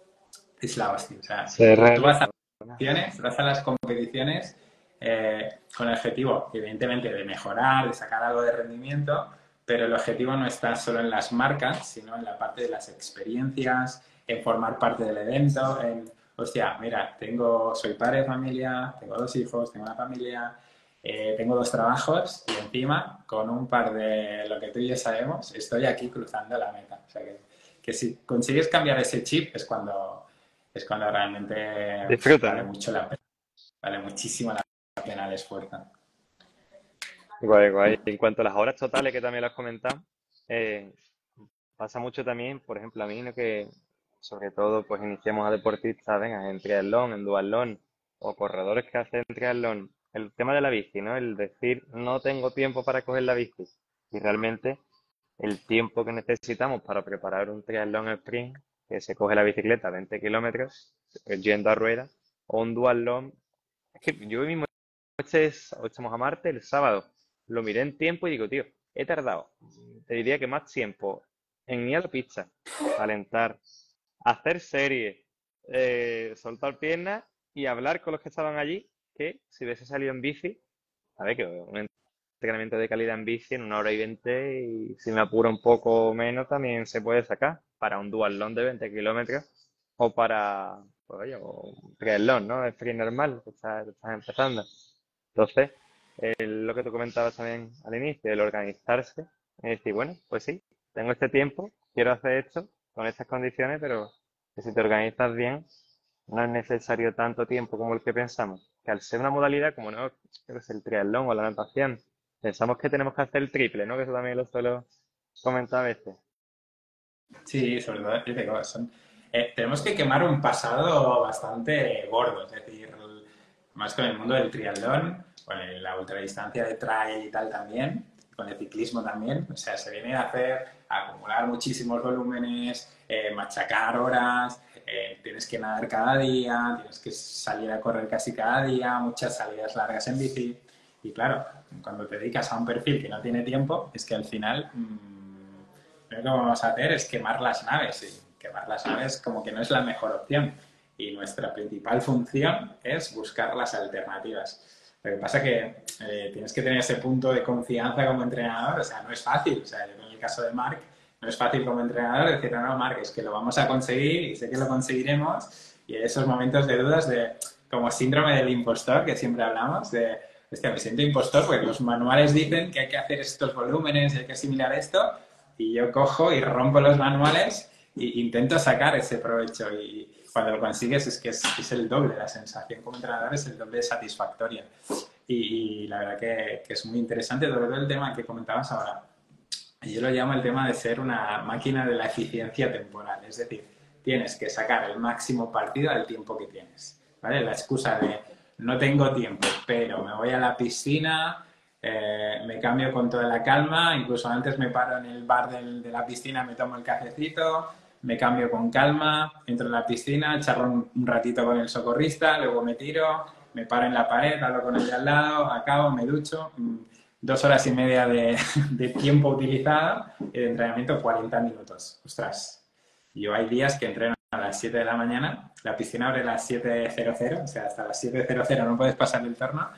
es la hostia. O sea, tú vas a, a las competiciones eh, con el objetivo, evidentemente, de mejorar, de sacar algo de rendimiento, pero el objetivo no está solo en las marcas, sino en la parte de las experiencias, en formar parte del evento, en, hostia, mira, tengo, soy padre de familia, tengo dos hijos, tengo una familia, eh, tengo dos trabajos y encima, con un par de lo que tú y yo sabemos, estoy aquí cruzando la meta. O sea que si consigues cambiar ese chip es cuando, es cuando realmente vale mucho la pena, vale muchísimo la pena el esfuerzo. Guay, guay. En cuanto a las horas totales, que también lo has comentado, eh, pasa mucho también, por ejemplo, a mí, ¿no? que sobre todo pues iniciamos a deportistas, venga, en triatlón, en duatlón, o corredores que hacen triatlón, el tema de la bici, ¿no? El decir, no tengo tiempo para coger la bici. Y realmente el tiempo que necesitamos para preparar un triatlón sprint, que se coge la bicicleta 20 kilómetros, yendo a ruedas, o un duatlón, es que yo mismo, estamos a Marte el sábado, lo miré en tiempo y digo, tío, he tardado, te diría que más tiempo en ir a la pista, calentar, hacer series, eh, soltar piernas y hablar con los que estaban allí, que si hubiese salido en bici, a ver, que un entrenamiento de calidad en bici en una hora y veinte y si me apuro un poco menos también se puede sacar para un dualón de 20 kilómetros o para, pues oye, un triatlón, ¿no? Es free normal, que estás empezando. Entonces, lo que tú comentabas también al inicio, el organizarse, y decir, bueno, pues sí, tengo este tiempo, quiero hacer esto con estas condiciones, pero que si te organizas bien, no es necesario tanto tiempo como el que pensamos. Que al ser una modalidad como no, es el triatlón o la natación, pensamos que tenemos que hacer el triple, ¿no? Que eso también lo suelo comentar a veces. Sí, sobre todo, son, eh, tenemos que quemar un pasado bastante gordo, es decir, más con el mundo del triatlón, con la ultradistancia de trail y tal también, con el ciclismo también, o sea, se viene a hacer, acumular muchísimos volúmenes, eh, machacar horas, eh, tienes que nadar cada día, tienes que salir a correr casi cada día, muchas salidas largas en bici, y claro, cuando te dedicas a un perfil que no tiene tiempo, es que al final... Mmm, lo que vamos a hacer es quemar las naves. Y quemar las naves como que no es la mejor opción. Y nuestra principal función es buscar las alternativas. Lo que pasa es que eh, tienes que tener ese punto de confianza como entrenador. O sea, no es fácil. O sea, en el caso de Mark, no es fácil como entrenador decir, no, no, Mark, es que lo vamos a conseguir y sé que lo conseguiremos. Y esos momentos de dudas de, como síndrome del impostor que siempre hablamos, de, hostia, me siento impostor porque los manuales dicen que hay que hacer estos volúmenes hay que asimilar esto, y yo cojo y rompo los manuales e intento sacar ese provecho y cuando lo consigues es que es, el doble, la sensación como entrenador es el doble satisfactoria. Y, la verdad que, es muy interesante todo el tema que comentabas ahora. Yo lo llamo el tema de ser una máquina de la eficiencia temporal, es decir, tienes que sacar el máximo partido al tiempo que tienes. ¿vale? La excusa de no tengo tiempo, pero me voy a la piscina, eh, me cambio con toda la calma, incluso antes me paro en el bar de la piscina, me tomo el cafecito, me cambio con calma, entro en la piscina, charro un, ratito con el socorrista, luego me tiro, me paro en la pared, hablo con el de al lado, acabo, me ducho, mm, dos horas y media de, *laughs* de tiempo utilizado y de entrenamiento 40 minutos. Ostras, yo hay días que entreno a las 7 de la mañana, la piscina abre a las 7.00, o sea, hasta las 7.00 no puedes pasar el turno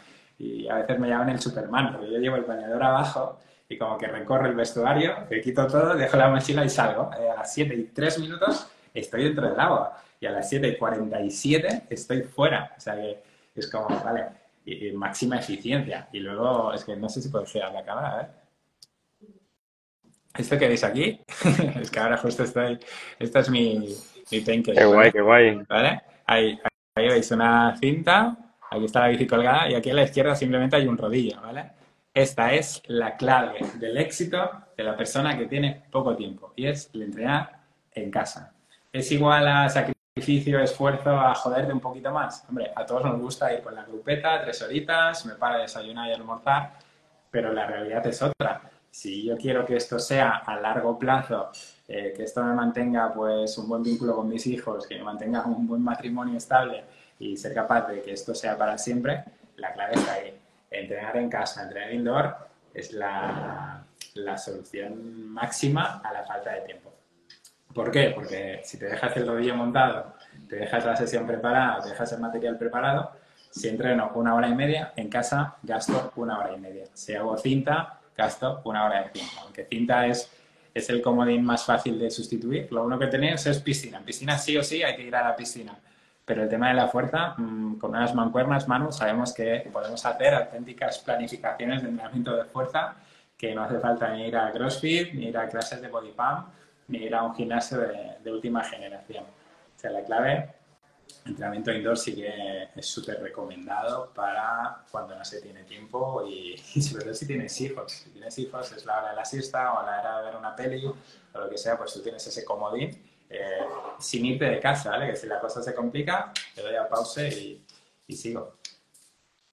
y a veces me llaman el Superman, porque yo llevo el bañador abajo y como que recorro el vestuario, me quito todo, dejo la mochila y salgo. Eh, a las 7 y 3 minutos estoy dentro del agua y a las 7 y 47 estoy fuera. O sea que es como, vale, y, máxima eficiencia. Y luego, es que no sé si puedo girar la cámara, a ver. Esto que veis aquí, *laughs* es que ahora justo estoy, esta es mi, mi Qué guay, qué guay. ¿Vale? Ahí, ahí veis una cinta Aquí está la bici colgada y aquí a la izquierda simplemente hay un rodillo, ¿vale? Esta es la clave del éxito de la persona que tiene poco tiempo y es el entrenar en casa. ¿Es igual a sacrificio, esfuerzo, a joderte un poquito más? Hombre, a todos nos gusta ir con la grupeta, tres horitas, me para desayunar y almorzar, pero la realidad es otra. Si yo quiero que esto sea a largo plazo, eh, que esto me mantenga pues un buen vínculo con mis hijos, que me mantenga un buen matrimonio estable, y ser capaz de que esto sea para siempre, la clave está ahí. Entrenar en casa, entrenar indoor es la, la solución máxima a la falta de tiempo. ¿Por qué? Porque si te dejas el rodillo montado, te dejas la sesión preparada, te dejas el material preparado, si entreno una hora y media, en casa gasto una hora y media. Si hago cinta, gasto una hora de cinta. Aunque cinta es, es el comodín más fácil de sustituir, lo único que tenéis es piscina. En piscina sí o sí hay que ir a la piscina. Pero el tema de la fuerza, mm, con unas mancuernas, Manu, sabemos que podemos hacer auténticas planificaciones de entrenamiento de fuerza, que no hace falta ni ir a CrossFit, ni ir a clases de body pump, ni ir a un gimnasio de, última generación. O sea, la clave, entrenamiento indoor sí que es súper recomendado para cuando no se tiene tiempo y, *laughs* y, sobre todo si tienes hijos. Si tienes hijos es la hora de la siesta o la hora de ver una peli o lo que sea, pues tú tienes ese comodín eh, sin irte de casa, ¿vale? Que si la cosa se complica, le doy a pause y, sigo.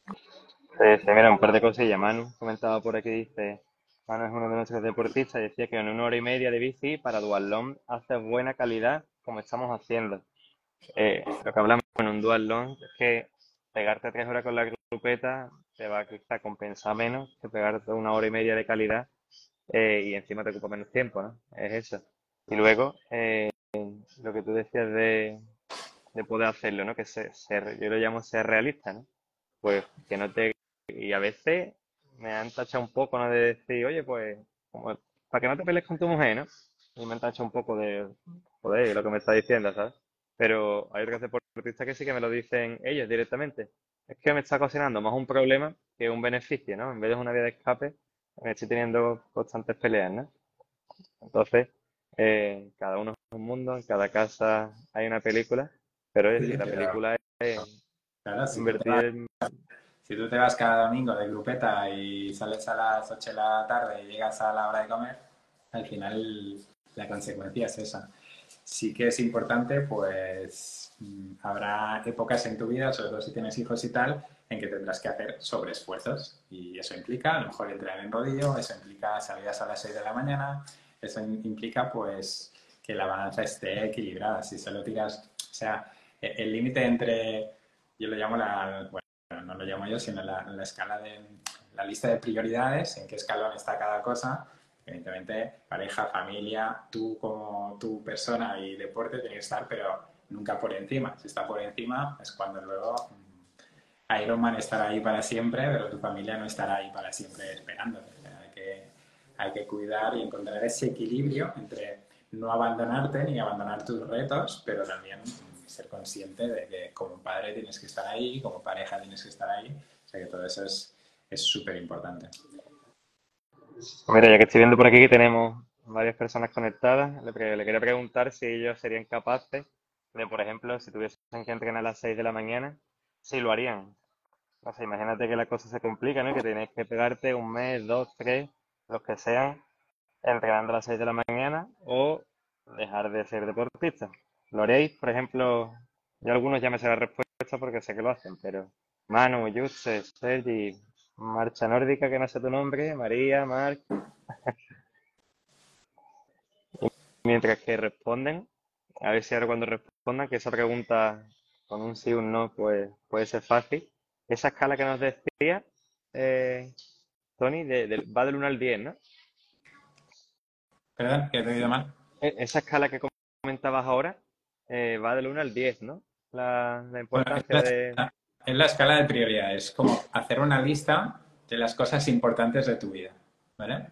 Sí, mira, un par de cosillas. Manu comentaba por aquí, dice, Manu es uno de nuestros deportistas y decía que en una hora y media de bici para Dual hace buena calidad como estamos haciendo. Eh, lo que hablamos en un Dual Long es que pegarte tres horas con la grupeta te va a compensar menos que pegarte una hora y media de calidad eh, y encima te ocupa menos tiempo, ¿no? Es eso. Y luego, eh, lo que tú decías de, poder hacerlo, ¿no? Que ser, yo lo llamo ser realista, ¿no? Pues que no te... Y a veces me han tachado un poco, ¿no? De decir, oye, pues, como, para que no te pelees con tu mujer, ¿no? Y me han tachado un poco de, joder, lo que me está diciendo, ¿sabes? Pero hay otros deportistas que sí que me lo dicen ellos directamente. Es que me está cocinando más un problema que un beneficio, ¿no? En vez de una vía de escape, me estoy teniendo constantes peleas, ¿no? Entonces, eh, cada uno es un mundo, en cada casa hay una película, pero es, la película es invertir en... Si tú te vas cada domingo de grupeta y sales a las 8 de la tarde y llegas a la hora de comer, al final la consecuencia es esa. Sí que es importante, pues mm, habrá épocas en tu vida, sobre todo si tienes hijos y tal, en que tendrás que hacer sobreesfuerzos. Y eso implica a lo mejor entrar en rodillo, eso implica salidas a las 6 de la mañana, eso implica pues que la balanza esté equilibrada. Si solo tiras, o sea, e-, el límite entre, yo lo llamo la, bueno, no lo llamo yo, sino la, la escala de, la lista de prioridades, en qué escalón está cada cosa, evidentemente pareja, familia, tú como tu persona y deporte tiene que estar, pero nunca por encima. Si está por encima es cuando luego mm, Ironman estará ahí para siempre, pero tu familia no estará ahí para siempre esperándote. Hay que, cuidar y encontrar ese equilibrio entre no abandonarte ni abandonar tus retos, pero también ser consciente de que como padre tienes que estar ahí, como pareja tienes que estar ahí. O sea que todo eso es súper importante. Mira, ya que estoy viendo por aquí que tenemos varias personas conectadas, le, quería preguntar si ellos serían capaces de, por ejemplo, si tuviesen que entrenar a las 6 de la mañana, si lo harían. O sea, imagínate que la cosa se complica, ¿no? Que tienes que pegarte un mes, dos, tres, los que sean, entrenando a las 6 de la mañana o dejar de ser deportista. ¿Lo haréis? Por ejemplo, yo algunos ya me sé la respuesta porque sé que lo hacen, pero Manu, Jutse, Sergi, Marcha Nórdica, que no sé tu nombre, María, Marc. *laughs* Mientras que responden, a ver si ahora cuando respondan, que esa pregunta con un sí o un no pues, puede ser fácil. Esa escala que nos decía, eh, Tony, va del 1 al 10, ¿no? Perdón, que te he oído mal. E, esa escala que comentabas ahora eh, va del 1 al 10, ¿no? La, importancia de... Es la escala de prioridades, como hacer una lista de las cosas importantes de tu vida, ¿vale?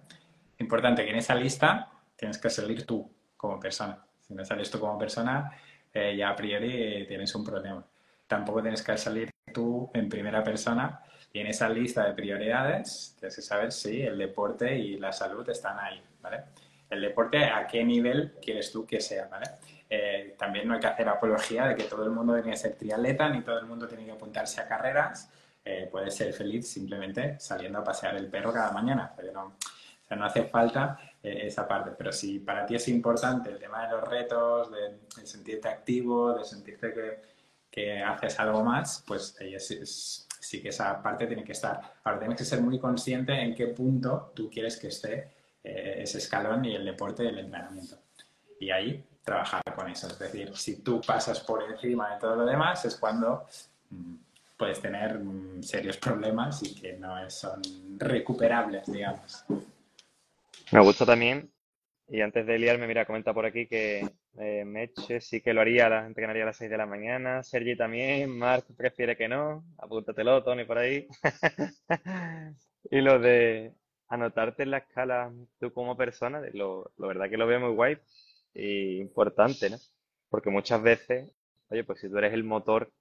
Importante que en esa lista tienes que salir tú como persona. Si no sales tú como persona, eh, ya a priori tienes un problema. Tampoco tienes que salir tú en primera persona y en esa lista de prioridades tienes que saber si el deporte y la salud están ahí, ¿vale? El deporte, ¿a qué nivel quieres tú que sea, ¿vale? Eh, también no hay que hacer apología de que todo el mundo tiene que ser triatleta ni todo el mundo tiene que apuntarse a carreras. Eh, puedes ser feliz simplemente saliendo a pasear el perro cada mañana. no, o sea, no hace falta eh, esa parte. Pero si para ti es importante el tema de los retos, de, sentirte activo, de sentirte que, que, haces algo más, pues sí que esa parte tiene que estar. Ahora tienes que ser muy consciente en qué punto tú quieres que esté ese escalón y el deporte y el entrenamiento. Y ahí trabajar con eso. Es decir, si tú pasas por encima de todo lo demás, es cuando mm, puedes tener mm, serios problemas y que no son recuperables, digamos. Me gusta también, y antes de liarme, mira, comenta por aquí que eh, Meche sí que lo haría, entrenaría a las 6 de la mañana, Sergi también, Marc prefiere que no, apúntatelo, Tony, por ahí. *laughs* y lo de anotarte en la escala tú como persona, lo, verdad que lo veo muy guay, importante, ¿no? Porque muchas veces, oye, pues si tú eres el motor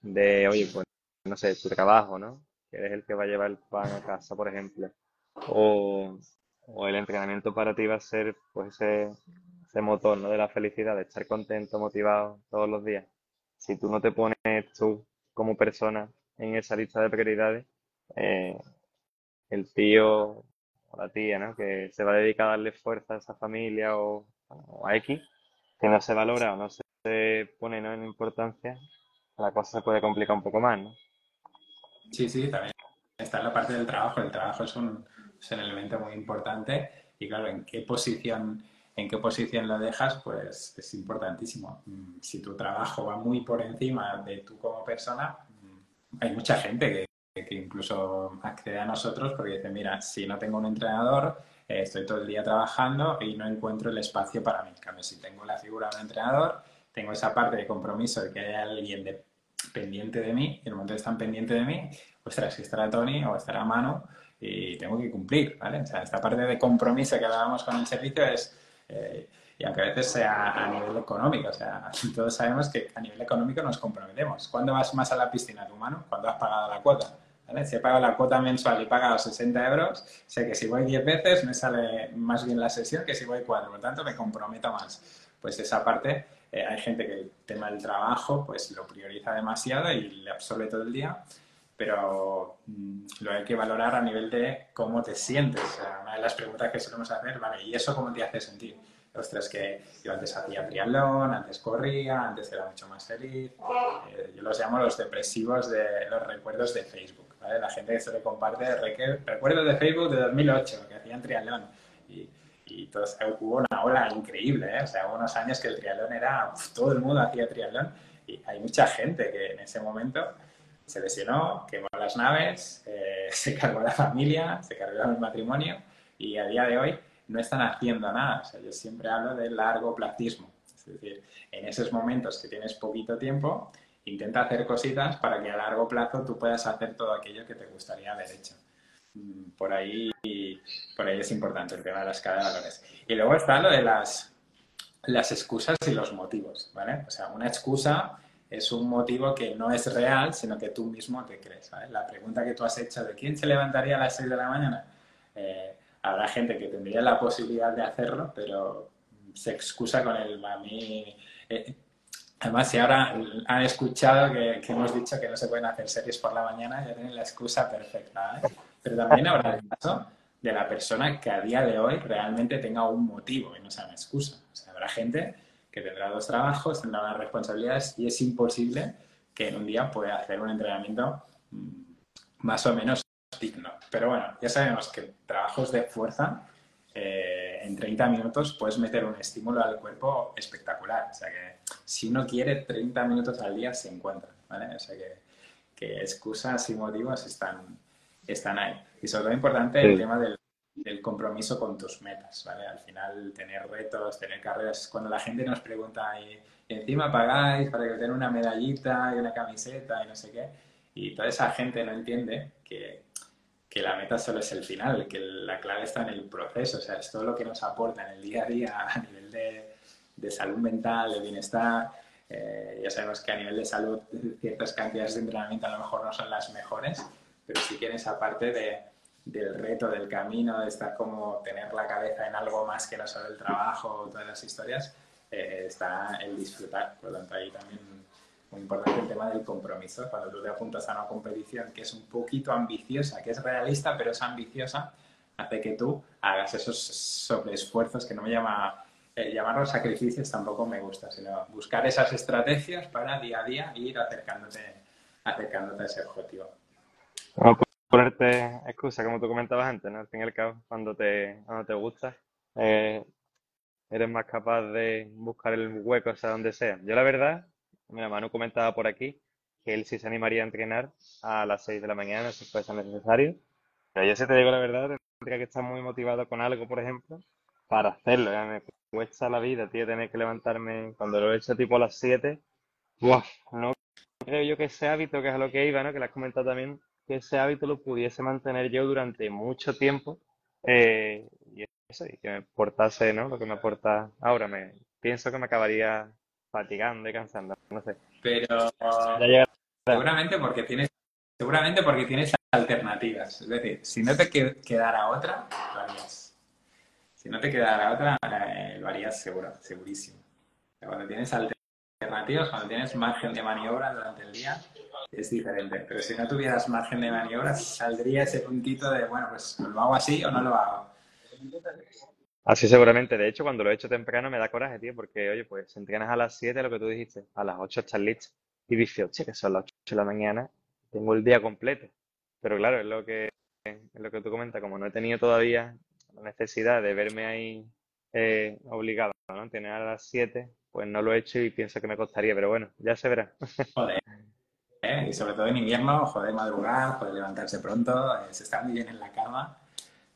de, oye, pues, no sé, tu trabajo, ¿no? Que eres el que va a llevar el pan a casa, por ejemplo. O, el entrenamiento para ti va a ser, pues, ese, ese motor, ¿no? De la felicidad, de estar contento, motivado todos los días. Si tú no te pones tú como persona en esa lista de prioridades, eh, el tío o la tía, ¿no? Que se va a dedicar a darle fuerza a esa familia o a X, que no se valora o no se pone en importancia, la cosa se puede complicar un poco más, ¿no? Sí, sí, también está en la parte del trabajo. El trabajo es un, es un elemento muy importante y claro, en qué posición en qué posición lo dejas, pues es importantísimo. Mm, si tu trabajo va muy por encima de tú como persona, mm, hay mucha gente que, que incluso accede a nosotros porque dice, mira, si no tengo un entrenador, eh, estoy todo el día trabajando y no encuentro el espacio para mí. En cambio, si tengo la figura de un entrenador, tengo esa parte de compromiso de que haya alguien pendiente de mí, y en el momento que están pendiente de mí, ostras, si estará Tony o estará Mano y tengo que cumplir, ¿vale? O sea, esta parte de compromiso que hablábamos con el servicio es, eh, y aunque a veces sea a nivel económico, o sea, *laughs* todos sabemos que a nivel económico nos comprometemos. ¿Cuándo vas más a la piscina tu mano? Cuando has pagado la cuota. Si he pagado la cuota mensual y pagado 60 euros, sé que si voy 10 veces me sale más bien la sesión que si voy 4, por lo tanto me comprometo más. Pues esa parte, eh, hay gente que el tema del trabajo pues lo prioriza demasiado y le absorbe todo el día pero mm, lo hay que valorar a nivel de cómo te sientes. una de las preguntas que solemos hacer, vale, ¿y eso cómo te hace sentir? Ostras, que yo antes hacía triatlón, antes corría, antes era mucho más feliz. Eh, yo los llamo los depresivos de los recuerdos de Facebook. ¿vale? La gente que se le comparte recuerdos de Facebook de 2008, que hacían triatlón. Y, y entonces, hubo una ola increíble, ¿eh? o sea, hubo unos años que el triatlón era, todo el mundo hacía triatlón y hay mucha gente que en ese momento se lesionó, quemó las naves, eh, *laughs* se cargó la familia, se cargó el matrimonio y a día de hoy no están haciendo nada. Yo siempre hablo de largo platismo. Es decir, en esos momentos que tienes poquito tiempo, intenta hacer cositas para que a largo plazo tú puedas hacer todo aquello que te gustaría haber hecho. Mm, por ahí, por ahí es importante el tema de la escala. Y luego está lo de las, las excusas y los motivos, ¿vale? O sea, una excusa es un motivo que no es real, sino que tú mismo te crees. La pregunta que tú has hecho de quién se levantaría a las 6 de la mañana, eh, habrá gente que tendría la posibilidad de hacerlo, pero se excusa con el a mí. Eh, además, si ahora han escuchado que, hemos dicho que no se pueden hacer series por la mañana, ya tienen la excusa perfecta. ¿eh? Pero también habrá el caso de la persona que a día de hoy realmente tenga un motivo y no sea una excusa. O sea, habrá gente que tendrá dos trabajos, tendrá unas responsabilidades y es imposible que en un día pueda hacer un entrenamiento mm, más o menos digno. Pero bueno, ya sabemos que trabajos de fuerza, eh, en 30 minutos puedes meter un estímulo al cuerpo espectacular. O sea que si uno quiere 30 minutos al día se encuentra, ¿vale? O sea que, que excusas y motivos están, están ahí. Y sobre todo importante el tema del del compromiso con tus metas, ¿vale? Al final, tener retos, tener carreras, cuando la gente nos pregunta, y, encima pagáis para que tenga una medallita y una camiseta y no sé qué, y toda esa gente no entiende que, que la meta solo es el final, que la clave está en el proceso, o sea, es todo lo que nos aporta en el día a día a nivel de, de salud mental, de bienestar. Eh, ya sabemos que a nivel de salud ciertas cantidades de entrenamiento a lo mejor no son las mejores, pero sí que en esa parte de del reto, del camino, de estar como tener la cabeza en algo más que no solo el trabajo todas las historias, eh, está el disfrutar. Por lo tanto, ahí también muy importante el tema del compromiso. Cuando tú te apuntas a una competición que es un poquito ambiciosa, que es realista, pero es ambiciosa, hace que tú hagas esos sobreesfuerzos que no me llama, eh, llamarlos sacrificios tampoco me gusta, sino buscar esas estrategias para día a día ir acercándote, acercándote a ese objetivo ponerte excusa, como tú comentabas antes, ¿no? Al fin y al cabo, cuando te, cuando te gusta, eh, eres más capaz de buscar el hueco, o sea, donde sea. Yo la verdad, mi hermano comentaba por aquí que él sí se animaría a entrenar a las 6 de la mañana si fuese necesario. Pero yo si te digo la verdad, tendría que estar muy motivado con algo, por ejemplo, para hacerlo. Me cuesta la vida, tío, tener que levantarme cuando lo he hecho tipo a las 7. no creo yo que ese hábito, que es a lo que iba, ¿no? Que le has comentado también, que ese hábito lo pudiese mantener yo durante mucho tiempo eh, y eso, y que me aportase, ¿no? Lo que me aporta ahora. Me, pienso que me acabaría fatigando y cansando, no sé. Pero seguramente porque tienes seguramente porque tienes alternativas. Es decir, si no te quedara otra, lo harías. Si no te quedara otra, eh, lo harías seguro, segurísimo. Cuando tienes alternativas, cuando tienes margen de maniobra durante el día, es diferente. Pero si no tuvieras margen de maniobra, saldría ese puntito de, bueno, pues lo hago así o no lo hago. Así seguramente. De hecho, cuando lo he hecho temprano me da coraje, tío, porque, oye, pues entrenas a las 7, lo que tú dijiste, a las 8 estás listo. Y dices, oye, que son las 8 de la mañana, tengo el día completo. Pero claro, es lo que, es lo que tú comentas, como no he tenido todavía la necesidad de verme ahí eh, obligado a ¿no? tener a las 7, pues no lo he hecho y pienso que me costaría, pero bueno, ya se verá. Joder. ¿Eh? Y sobre todo en invierno, joder, madrugar, poder levantarse pronto, eh, se está muy bien en la cama,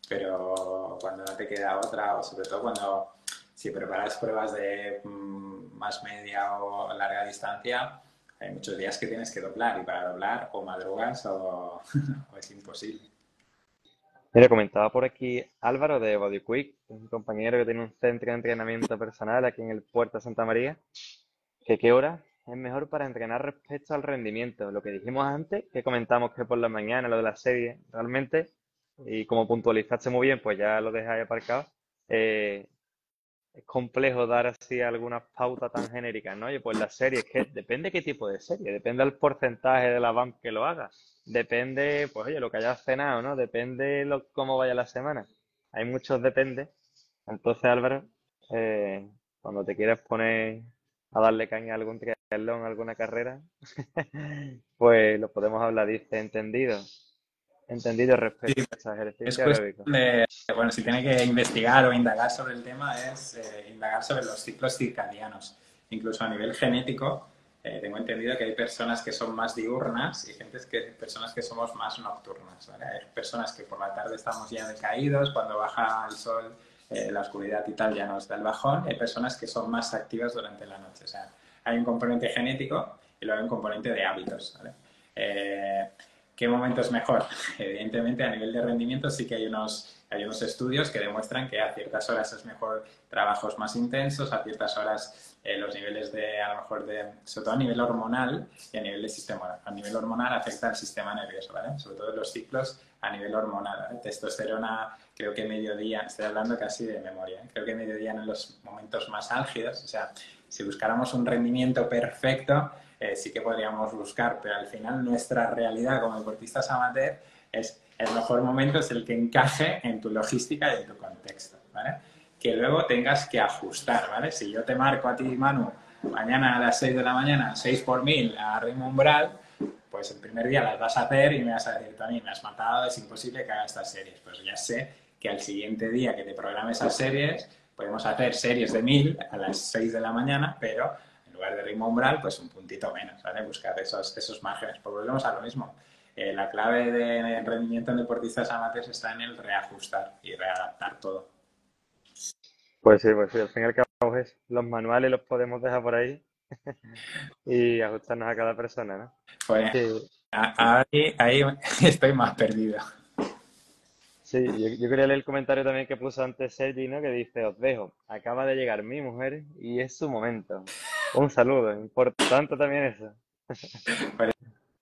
pero cuando no te queda otra, o sobre todo cuando si preparas pruebas de mm, más media o larga distancia, hay muchos días que tienes que doblar y para doblar o madrugas o, *laughs* es imposible. Mira, comentaba por aquí Álvaro de Body Quick, un compañero que tiene un centro de entrenamiento personal aquí en el Puerto Santa María, que qué hora es mejor para entrenar respecto al rendimiento. Lo que dijimos antes, que comentamos que por la mañana, lo de la serie, realmente, y como puntualizaste muy bien, pues ya lo dejáis aparcado. Eh, es complejo dar así algunas pautas tan genéricas, ¿no? Oye, pues la serie, es que depende qué tipo de serie, depende del porcentaje de la BAM que lo haga, depende, pues oye, lo que hayas cenado, ¿no? Depende lo, cómo vaya la semana. Hay muchos depende. Entonces, Álvaro, eh, cuando te quieras poner a darle caña a algún triatlón, alguna carrera, *laughs* pues lo podemos hablar, dice, entendido. Entendido respecto a ese ejercicio aeróbico. bueno, si tiene que investigar o indagar sobre el tema es eh, indagar sobre los ciclos circadianos. Incluso a nivel genético, eh, tengo entendido que hay personas que son más diurnas y gente que, personas que somos más nocturnas. Hay personas que por la tarde estamos ya decaídos, cuando baja el sol, eh, la oscuridad y tal ya nos da el bajón. Hay personas que son más activas durante la noche. O sea, hay un componente genético y luego hay un componente de hábitos. ¿vale? ¿Qué momento es mejor? *laughs* Evidentemente, a nivel de rendimiento sí que hay unos, hay unos estudios que demuestran que a ciertas horas es mejor trabajos más intensos, a ciertas horas eh, los niveles de, a lo mejor, de, sobre todo a nivel hormonal y a nivel de sistema, a nivel hormonal afecta al sistema nervioso, ¿vale? Sobre todo los ciclos a nivel hormonal, ¿vale? Testosterona, creo que mediodía, estoy hablando casi de memoria, ¿eh? creo que mediodía en los momentos más álgidos, o sea, si buscáramos un rendimiento perfecto, eh, sí que podríamos buscar, pero al final nuestra realidad como deportistas amateur es el mejor momento es el que encaje en tu logística y en tu contexto, ¿vale? Que luego tengas que ajustar, ¿vale? Si yo te marco a ti, Manu, mañana a las 6 de la mañana, 6 por 1000 a ritmo umbral, pues el primer día las vas a hacer y me vas a decir, Tony, me has matado, es imposible que haga estas series. Pues ya sé que al siguiente día que te programe esas series, podemos hacer series de 1000 a las 6 de la mañana, pero lugar de ritmo umbral, pues un puntito menos, ¿vale? Buscar esos, esos márgenes. Pues volvemos a lo mismo. Eh, la clave de rendimiento en deportistas amateurs está en el reajustar y readaptar todo. Pues sí, pues sí, al fin y al cabo es, los manuales los podemos dejar por ahí *laughs* y ajustarnos a cada persona, ¿no? Pues ahí, ahí estoy más perdido. Sí, yo, quería leer el comentario también que puso antes Sergi, ¿no? Que dice, os dejo, acaba de llegar mi mujer y es su momento. Un saludo, importante también eso. Por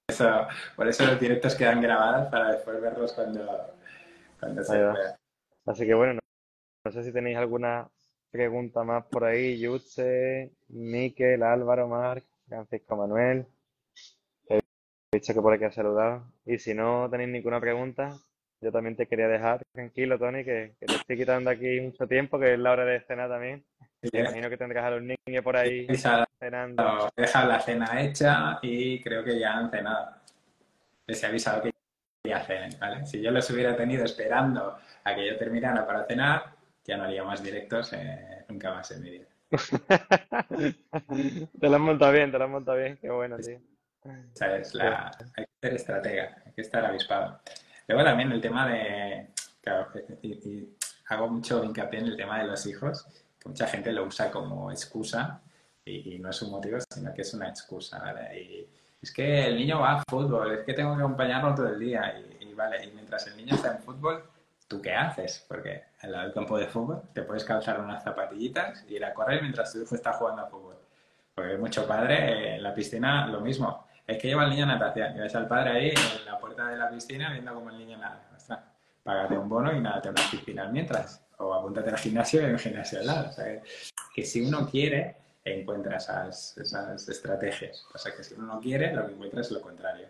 eso, por eso los directos quedan grabados para después verlos cuando, cuando se vea. Así que bueno, no, sé si tenéis alguna pregunta más por ahí. Yutze, Miquel, Álvaro, Marc, Francisco Manuel. He dicho que por aquí ha saludado. Y si no tenéis ninguna pregunta, yo también te quería dejar tranquilo, Tony, que, te estoy quitando aquí mucho tiempo, que es la hora de cena también. Me imagino que tendrás a los niños por ahí cenando. He dejado la cena hecha y creo que ya han cenado. Les he avisado que ya cenen, ¿vale? Si yo los hubiera tenido esperando a que yo terminara para cenar, ya no haría más directos eh, nunca más en mi vida. *laughs* te lo has montado bien, te lo has montado bien, qué bueno, tío. ¿Sabes? La... Hay que ser estratega, hay que estar avispado. Luego también el tema de, claro, y, hago mucho hincapié en el tema de los hijos, que mucha gente lo usa como excusa y, no es un motivo, sino que es una excusa, ¿vale? Y es que el niño va a fútbol, es que tengo que acompañarlo todo el día y, vale, y mientras el niño está en fútbol, ¿tú qué haces? Porque al lado del campo de fútbol te puedes calzar unas zapatillitas y ir a correr mientras tu hijo está jugando a fútbol. Porque mucho padre en la piscina lo mismo es que lleva al niño a natación y ves al padre ahí en la puerta de la piscina viendo cómo el niño nada. Ostras, págate un bono y nada, una piscina mientras. O apúntate al gimnasio y en el gimnasio al lado. O sea, que, si uno quiere, encuentra esas, esas estrategias. O sea, que si uno no quiere, lo que encuentra es lo contrario.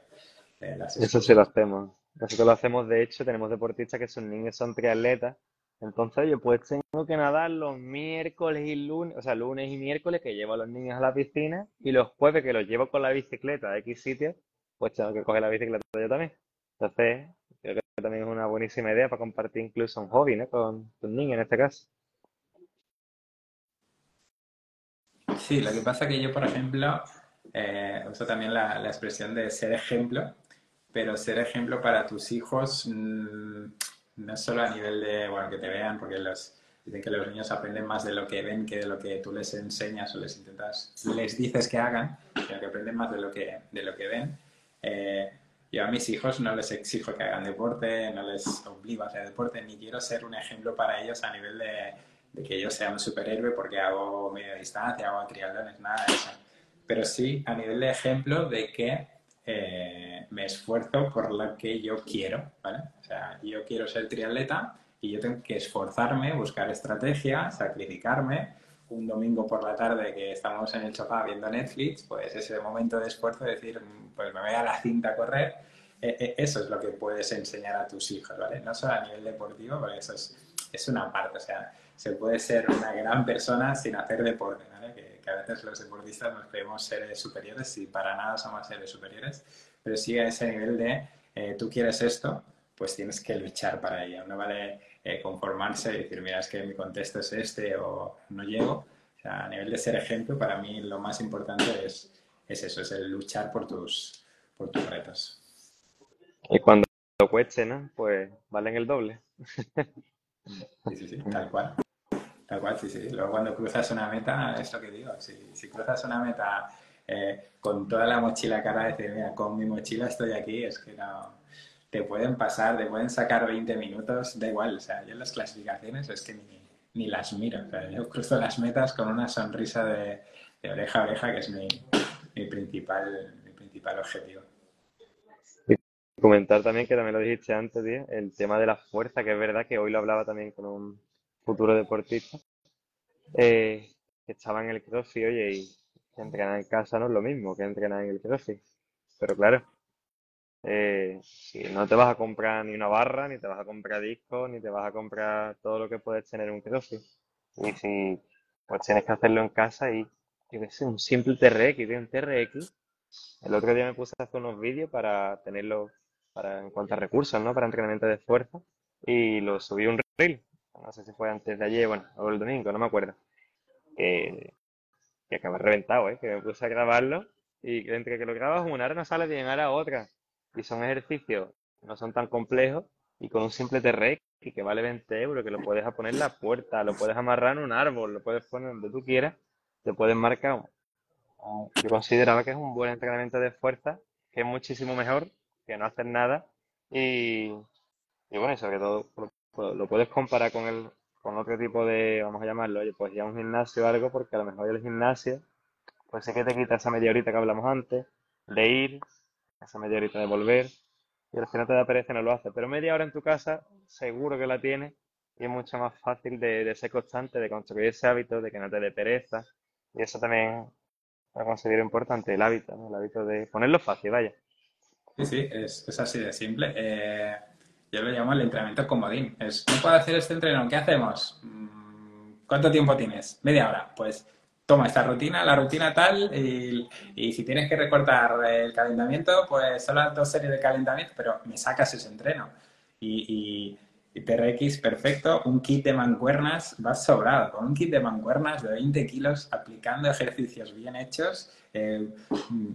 Eh, Eso sí lo hacemos. Nosotros lo hacemos, de hecho, tenemos deportistas que son niños, son triatletas entonces yo pues tengo que nadar los miércoles y lunes, o sea, lunes y miércoles que llevo a los niños a la piscina y los jueves que los llevo con la bicicleta a X sitios, pues tengo que coger la bicicleta yo también. Entonces, creo que también es una buenísima idea para compartir incluso un hobby, ¿no? Con tus niños en este caso. Sí, lo que pasa que yo, por ejemplo, eh, uso también la, expresión de ser ejemplo, pero ser ejemplo para tus hijos... Mm, no solo a nivel de, bueno, que te vean, porque los, dicen que los niños aprenden más de lo que ven que de lo que tú les enseñas o les intentas, les dices que hagan, sino que aprenden más de lo que, de lo que ven. Eh, yo a mis hijos no les exijo que hagan deporte, no les obligo a hacer deporte, ni quiero ser un ejemplo para ellos a nivel de, de que yo sea un superhéroe porque hago media distancia, hago triatlones, nada de eso. Pero sí a nivel de ejemplo de que eh, me esfuerzo por lo que yo quiero, ¿vale? O sea, yo quiero ser triatleta y yo tengo que esforzarme, buscar estrategias, sacrificarme. Un domingo por la tarde que estamos en el sofá viendo Netflix, pues ese momento de esfuerzo, decir, pues me voy a la cinta a correr, eh, eh, eso es lo que puedes enseñar a tus hijos, ¿vale? No solo a nivel deportivo, porque eso es, es una parte, o sea, se puede ser una gran persona sin hacer deporte, ¿vale? Que, que, a veces los deportistas nos creemos seres superiores y para nada somos seres superiores, pero sí a ese nivel de eh, tú quieres esto, pues tienes que luchar para ello. No vale eh, conformarse y decir, mira, es que mi contexto es este o no llego. O sea, a nivel de ser ejemplo, para mí lo más importante es, es eso, es el luchar por tus, por tus retos. Y cuando lo cueste, ¿no? Pues valen el doble. Sí, sí, sí, tal cual. Tal cual, sí, sí. Luego cuando cruzas una meta, es lo que digo, si, si cruzas una meta eh, con toda la mochila cara, decir, mira, con mi mochila estoy aquí, es que no, te pueden pasar, te pueden sacar 20 minutos, da igual, o sea, yo las clasificaciones es que ni, ni las miro, o sea, yo cruzo las metas con una sonrisa de, oreja a oreja, que es mi, mi, principal, mi principal objetivo. Comentar también, que también lo dijiste antes, tío, el tema de la fuerza, que es verdad que hoy lo hablaba también con un futuro deportista, eh, que estaba en el crossfit, oye, y entrenar en casa no es lo mismo que entrenar en el crossfit. Pero claro, eh, si no te vas a comprar ni una barra, ni te vas a comprar discos, ni te vas a comprar todo lo que puedes tener en un crossfit. Y si pues tienes que hacerlo en casa y yo qué sé, un simple TRX, un TRX. El otro día me puse a hacer unos vídeos para tenerlo para en cuanto a recursos, ¿no? Para entrenamiento de fuerza y lo subí un reel. No sé si fue antes de ayer, bueno, o el domingo, no me acuerdo. Que, que reventado, ¿eh? Que me puse a grabarlo y entre que lo grabas una hora no sale bien, ahora otra. Y son ejercicios no son tan complejos y con un simple TRX que vale 20 euros, que lo puedes poner en la puerta, lo puedes amarrar en un árbol, lo puedes poner donde tú quieras, te puedes marcar. Yo consideraba que es un buen entrenamiento de fuerza, que es muchísimo mejor que no hacer nada. Y, y bueno, sobre todo lo, lo puedes comparar con el, con otro tipo de, vamos a llamarlo, oye, pues ya un gimnasio o algo, porque a lo mejor el gimnasio, pues sé que te quita esa media horita que hablamos antes, de ir, esa media horita de volver, y al final te da pereza no lo haces, pero media hora en tu casa seguro que la tienes y es mucho más fácil de, de ser constante, de construir ese hábito, de que no te dé pereza, y eso también lo considero importante, el hábito, ¿no? el hábito de ponerlo fácil, vaya. Sí, sí, es, es así de simple. Eh, yo lo llamo el entrenamiento comodín. Es, no puedo hacer este entreno, ¿qué hacemos? Mm, ¿Cuánto tiempo tienes? Media hora. Pues toma esta rutina, la rutina tal, y, si tienes que recortar el calentamiento, pues solo dos series de calentamiento, pero me sacas ese entreno. Y TRX, perfecto, un kit de mancuernas, vas sobrado, con un kit de mancuernas de 20 kilos, aplicando ejercicios bien hechos, eh,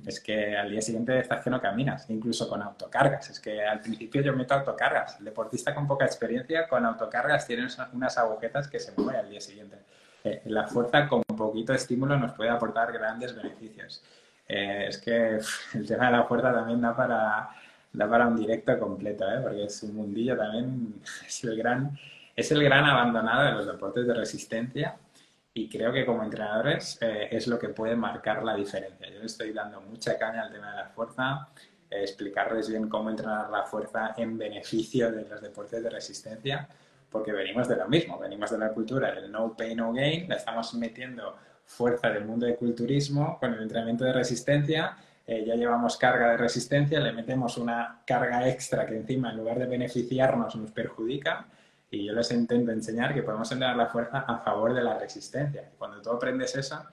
es que al día siguiente estás que no caminas, incluso con autocargas. Es que al principio yo meto autocargas. El deportista con poca experiencia, con autocargas, tiene unas agujetas que se mueven al día siguiente. Eh, la fuerza con poquito estímulo nos puede aportar grandes beneficios. Eh, es que el tema de la fuerza también da para, da para un directo completo, ¿eh? porque es un mundillo también, *laughs* es el, gran, es el gran abandonado de los deportes de resistencia y creo que como entrenadores eh, es lo que puede marcar la diferencia. Yo estoy dando mucha caña al tema de la fuerza, eh, explicarles bien cómo entrenar la fuerza en beneficio de los deportes de resistencia, porque venimos de lo mismo, venimos de la cultura del no pain, no gain, la estamos metiendo fuerza del mundo del culturismo con el entrenamiento de resistencia, eh, ya llevamos carga de resistencia, le metemos una carga extra que encima en lugar de beneficiarnos nos perjudica y yo les intento enseñar que podemos entrenar la fuerza a favor de la resistencia. Cuando tú aprendes eso,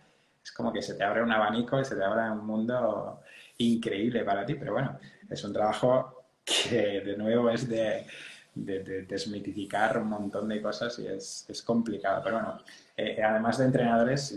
es como que se te abre un abanico y se te abre un mundo increíble para ti. Pero bueno, es un trabajo que de nuevo es de, de, de desmitificar un montón de cosas y es, es complicado. Pero bueno, eh, además de entrenadores,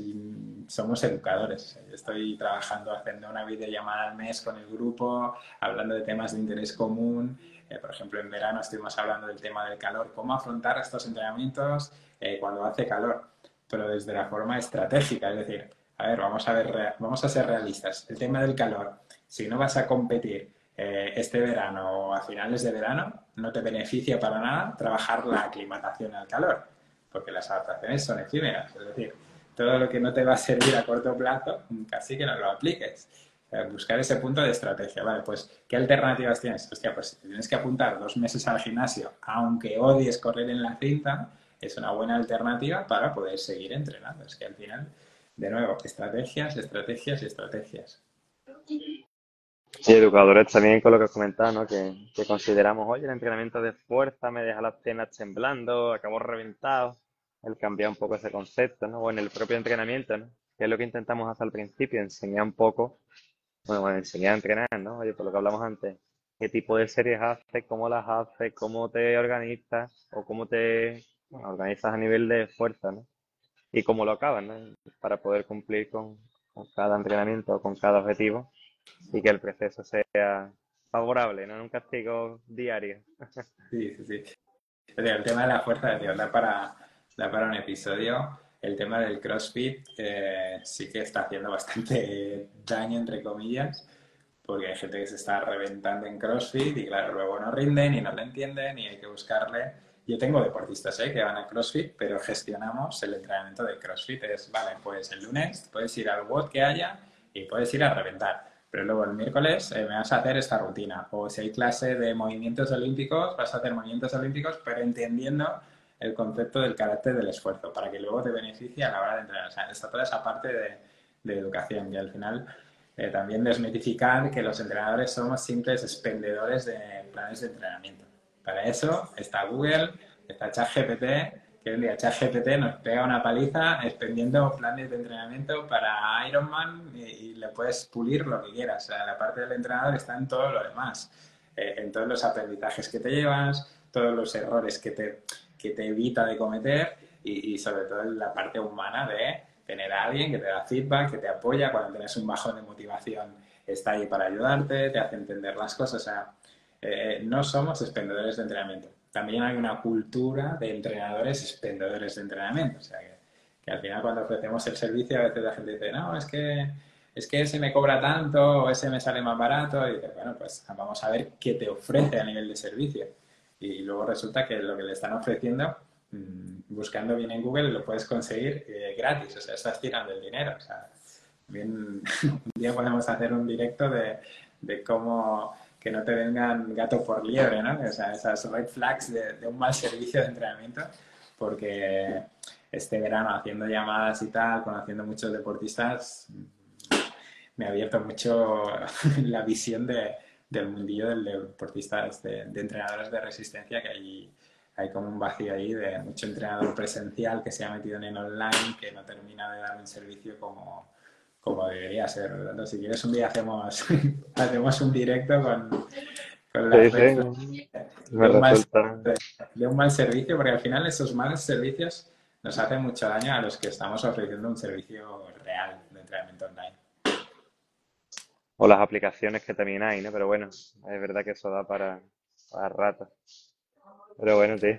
somos educadores. Estoy trabajando haciendo una videollamada al mes con el grupo, hablando de temas de interés común. Eh, por ejemplo, en verano estuvimos hablando del tema del calor, cómo afrontar estos entrenamientos eh, cuando hace calor, pero desde la forma estratégica, es decir, a ver, vamos a, ver, vamos a ser realistas. El tema del calor, si no vas a competir eh, este verano o a finales de verano, no te beneficia para nada trabajar la aclimatación al calor, porque las adaptaciones son efímeras, es decir, todo lo que no te va a servir a corto plazo, casi que no lo apliques. Buscar ese punto de estrategia. Vale, pues, ¿qué alternativas tienes? Hostia, pues si tienes que apuntar dos meses al gimnasio, aunque odies correr en la cinta, es una buena alternativa para poder seguir entrenando. Es que al final, de nuevo, estrategias, estrategias y estrategias. Sí, educadores también con lo que has comentado, ¿no? Que, consideramos, oye, el entrenamiento de fuerza me deja las piernas temblando, acabo reventado. El cambiar un poco ese concepto, ¿no? O en el propio entrenamiento, ¿no? Que es lo que intentamos hacer al principio, enseñar un poco bueno, bueno, enseñar a entrenar, ¿no? Oye, por lo que hablamos antes, qué tipo de series haces, cómo las haces, cómo te organizas o cómo te organizas a nivel de fuerza, ¿no? Y cómo lo acabas, ¿no? Para poder cumplir con, cada entrenamiento, con cada objetivo y que el proceso sea favorable, no un castigo diario. Sí, sí, sí. El tema de la fuerza, da para, da para un episodio el tema del CrossFit eh, sí que está haciendo bastante *laughs* daño, entre comillas, porque hay gente que se está reventando en CrossFit y claro, luego no rinden y no le entienden y hay que buscarle. Yo tengo deportistas ¿eh? que van a CrossFit, pero gestionamos el entrenamiento de CrossFit. Es, vale, pues el lunes puedes ir al WOD que haya y puedes ir a reventar. Pero luego el miércoles eh, me vas a hacer esta rutina. O si hay clase de movimientos olímpicos, vas a hacer movimientos olímpicos, pero entendiendo el concepto del carácter del esfuerzo, para que luego te beneficie a la hora de entrenar. O sea, está toda esa parte de, educación y al final eh, también desmitificar que los entrenadores somos simples expendedores de planes de entrenamiento. Para eso está Google, está ChatGPT, que el día ChatGPT nos pega una paliza expendiendo planes de entrenamiento para Ironman y, y, le puedes pulir lo que quieras. O sea, la parte del entrenador está en todo lo demás, eh, en todos los aprendizajes que te llevas, todos los errores que te que te evita de cometer y, sobre todo la parte humana de tener a alguien que te da feedback, que te apoya cuando tienes un bajón de motivación, está ahí para ayudarte, te hace entender las cosas. O sea, eh, no somos expendedores de entrenamiento. También hay una cultura de entrenadores expendedores de entrenamiento. O sea, que, al final cuando ofrecemos el servicio a veces la gente dice, no, es que es que ese me cobra tanto o ese me sale más barato. Y dice, bueno, pues vamos a ver qué te ofrece a nivel de servicio y luego resulta que lo que le están ofreciendo, mm, buscando bien en Google, lo puedes conseguir eh, gratis, o sea, estás tirando el dinero. O sea, bien, *laughs* un día podemos hacer un directo de, de cómo que no te vengan gato por liebre, ¿no? O sea, esas red flags de, de un mal servicio de entrenamiento, porque este verano haciendo llamadas y tal, conociendo muchos deportistas, me ha abierto mucho *laughs* la visión de, del mundillo del deportistas, de, de, entrenadores de resistencia, que hay, hay como un vacío ahí de mucho entrenador presencial que se ha metido en el online, que no termina de dar un servicio como, como debería ser. Entonces, si quieres un día hacemos, *laughs* hacemos un directo con, con la de, un mal, *laughs* de, un mal, servicio, porque al final esos malos servicios nos hacen mucho daño a los que estamos ofreciendo un servicio real de entrenamiento online o las aplicaciones que también hay, ¿no? Pero bueno, es verdad que eso da para, para rato. Pero bueno, tío.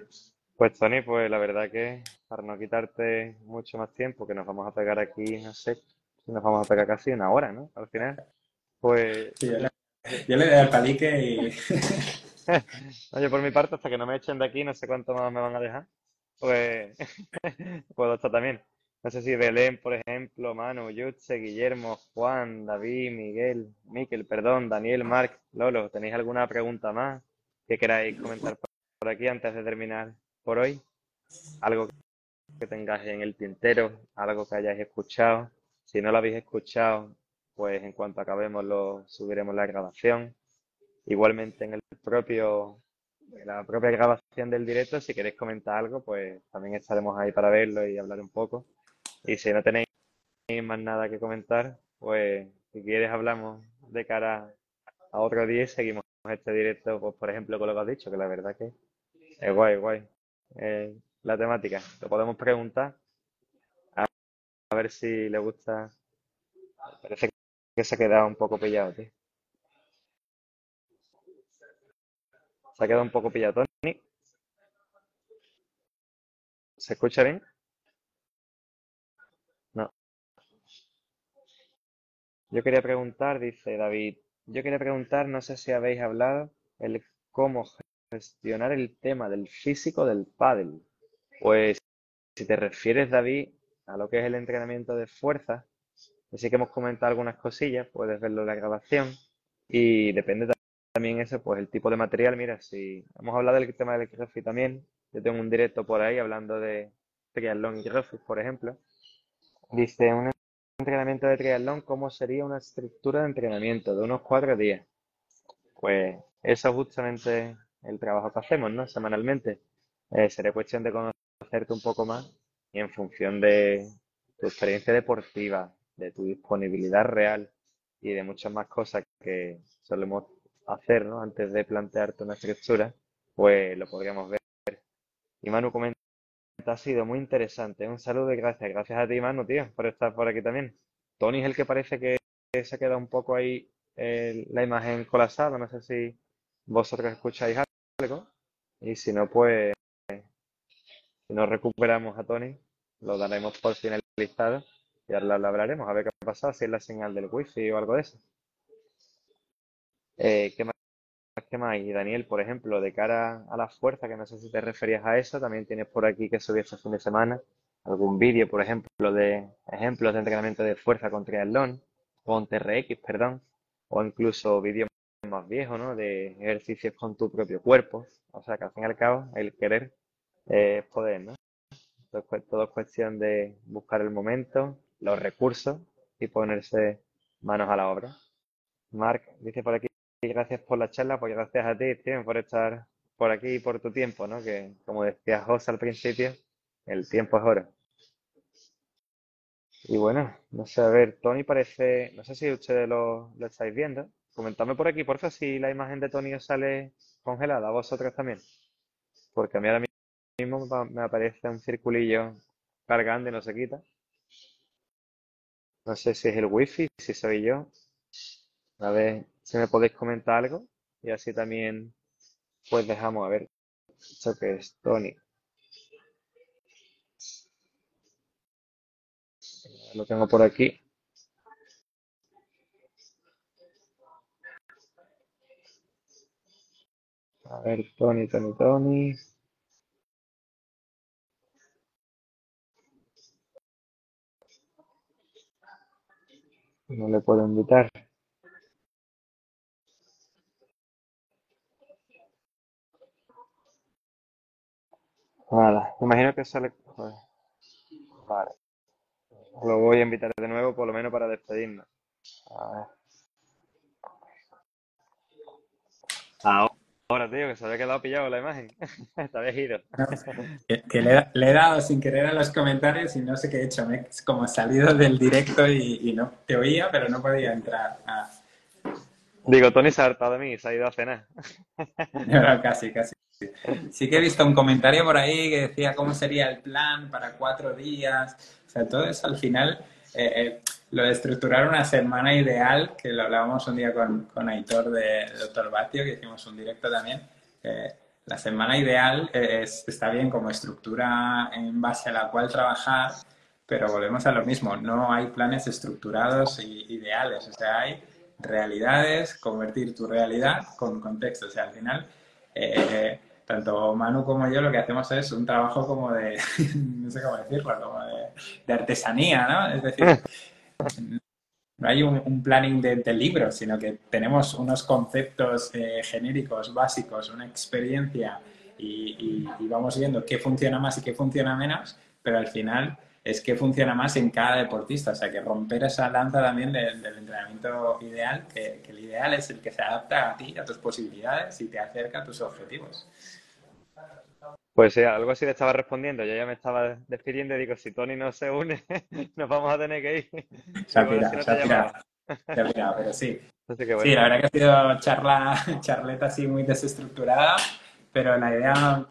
Pues Tony, pues la verdad que para no quitarte mucho más tiempo, que nos vamos a pegar aquí, no sé, nos vamos a pegar casi una hora, ¿no? Al final. Pues. yo, le, yo le doy al palique y. *laughs* Oye, por mi parte, hasta que no me echen de aquí, no sé cuánto más me van a dejar. Pues *laughs* puedo estar también. No sé si Belén, por ejemplo, Manu, Yutze, Guillermo, Juan, David, Miguel, Miquel, perdón, Daniel, Marc, Lolo, ¿tenéis alguna pregunta más que queráis comentar por aquí antes de terminar por hoy? Algo que tengáis en el tintero, algo que hayáis escuchado. Si no lo habéis escuchado, pues en cuanto acabemos lo subiremos la grabación. Igualmente en el propio en la propia grabación del directo, si queréis comentar algo, pues también estaremos ahí para verlo y hablar un poco. Y si no tenéis más nada que comentar, pues si quieres hablamos de cara a otro día y seguimos este directo, pues por ejemplo con lo que has dicho, que la verdad que es guay, guay. Eh, la temática, lo podemos preguntar ver si le gusta. Parece que se ha quedado un poco pillado, tío. Se ha quedado un poco pillado, Tony. ¿Se escucha bien? Yo quería preguntar, dice David, yo quería preguntar, no sé si habéis hablado, el cómo gestionar el tema del físico del pádel. Pues si te refieres, David, a lo que es el entrenamiento de fuerza, Así que hemos comentado algunas cosillas, puedes verlo en la grabación y depende también eso, pues el tipo de material. Mira, si hemos hablado del tema del crossfit también, yo tengo un directo por ahí hablando de triatlón y crossfit, por ejemplo. Dice, un entrenamiento de triatlón, ¿cómo sería una estructura de entrenamiento de unos cuatro días? Pues eso es justamente el trabajo que hacemos, ¿no? Semanalmente. Eh, sería cuestión de conocerte un poco más y en función de tu experiencia deportiva, de tu disponibilidad real y de muchas más cosas que solemos hacer ¿no? antes de plantearte una estructura, pues lo podríamos ver. Y Manu comenta, ha sido muy interesante. Un saludo y gracias. Gracias a ti, Manu, tío, por estar por aquí también. Tony es el que parece que se queda un poco ahí la imagen colapsada. No sé si vosotros escucháis algo. Y si no, pues si no recuperamos a Tony, lo daremos por finalizado y ahora lo hablaremos a ver qué ha pasado, si es la señal del wifi o algo de eso. Eh, ¿qué más? ¿Qué más? Y Daniel, por ejemplo, de cara a la fuerza, que no sé si te referías a eso, también tienes por aquí que subir este fin de semana algún vídeo, por ejemplo, de ejemplos de entrenamiento de fuerza con triatlón, con TRX, perdón, o incluso vídeos más viejos, ¿no? De ejercicios con tu propio cuerpo. O sea, que al fin y al cabo, el querer es poder, ¿no? Todo es cuestión de buscar el momento, los recursos y ponerse manos a la obra. Marc dice por aquí, gracias por la charla, pues gracias a ti, Steven, por estar por aquí y por tu tiempo, ¿no? Que como decía José al principio, el tiempo es oro. Y bueno, no sé, a ver, Tony parece, no sé si ustedes lo, lo estáis viendo. Comentadme por aquí, por favor, si la imagen de Tony sale congelada, a vosotros también. Porque a mí ahora mismo me aparece un circulillo cargando y no se quita. No sé si es el wifi, si soy yo. A ver si me podéis comentar algo. Y así también, pues dejamos a ver. Esto que es Tony. Lo tengo por aquí. A ver, Tony, Tony, Tony. No le puedo invitar. Vale, imagino que sale. Vale. Lo voy a invitar de nuevo, por lo menos para despedirnos. A ver. Ahora, tío, que se había quedado pillado la imagen. *laughs* Está viejido. que, le, he dado sin querer a los comentarios y no sé qué he hecho. Me he como salido del directo y, no te oía, pero no podía entrar. Digo, Tony se ha hartado de mí, se ha ido a cenar. *laughs* casi, casi. Sí que he visto un comentario por ahí que decía cómo sería el plan para cuatro días. O sea, todo eso al final, eh, eh, lo de estructurar una semana ideal, que lo hablábamos un día con, con Aitor de, Doctor Batio, que hicimos un directo también. la semana ideal es, está bien como estructura en base a la cual trabajar, pero volvemos a lo mismo, no hay planes estructurados e ideales, o sea, hay realidades, convertir tu realidad con contexto, o sea, al final... Eh, tanto Manu como yo lo que hacemos es un trabajo como de, *laughs* no sé cómo decirlo, como de, artesanía, ¿no? Es decir, *laughs* no hay un, planning de, libro, sino que tenemos unos conceptos eh, genéricos, básicos, una experiencia y, vamos viendo qué funciona más y qué funciona menos, pero al final es qué funciona más en cada deportista. O sea, que romper esa lanza también del entrenamiento ideal, que, el ideal es el que se adapta a ti, a tus posibilidades y te acerca a tus objetivos. Pues sí, algo así le estaba respondiendo. Yo ya me estaba despidiendo y digo, si Tony no se une, *laughs* nos vamos a tener que ir. Se ha pirado, se ha pero sí. *laughs* Sí, la verdad que ha sido charla, *laughs* charleta así muy desestructurada, pero la idea,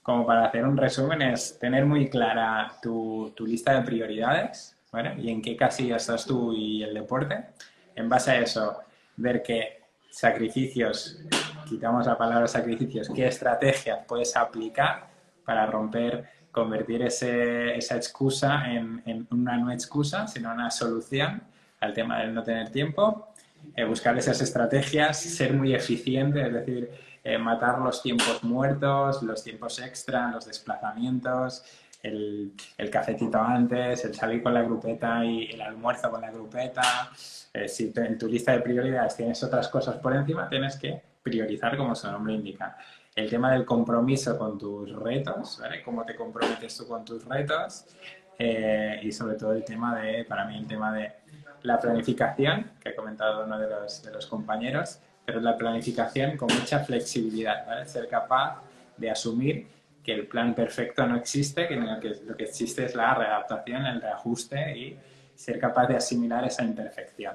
como para hacer un resumen, es tener muy clara tu, tu lista de prioridades, ¿vale? Y en qué casilla estás tú y el deporte. En base a eso, ver qué sacrificios quitamos la palabra sacrificios, ¿qué estrategias puedes aplicar para romper, convertir ese, esa excusa en, una no excusa, sino una solución al tema del no tener tiempo? Eh, buscar esas estrategias, ser muy eficiente, es decir, eh, matar los tiempos muertos, los tiempos extra, los desplazamientos, el, el, cafetito antes, el salir con la grupeta y el almuerzo con la grupeta. Eh, si en tu lista de prioridades tienes otras cosas por encima, tienes que priorizar como su nombre indica. El tema del compromiso con tus retos, ¿vale? Cómo te comprometes tú con tus retos. Eh, y sobre todo el tema de, para mí, el tema de la planificación, que ha comentado uno de los, de los compañeros, pero la planificación con mucha flexibilidad, ¿vale? Ser capaz de asumir que el plan perfecto no existe, que lo, que lo que existe es la readaptación, el reajuste y ser capaz de asimilar esa imperfección.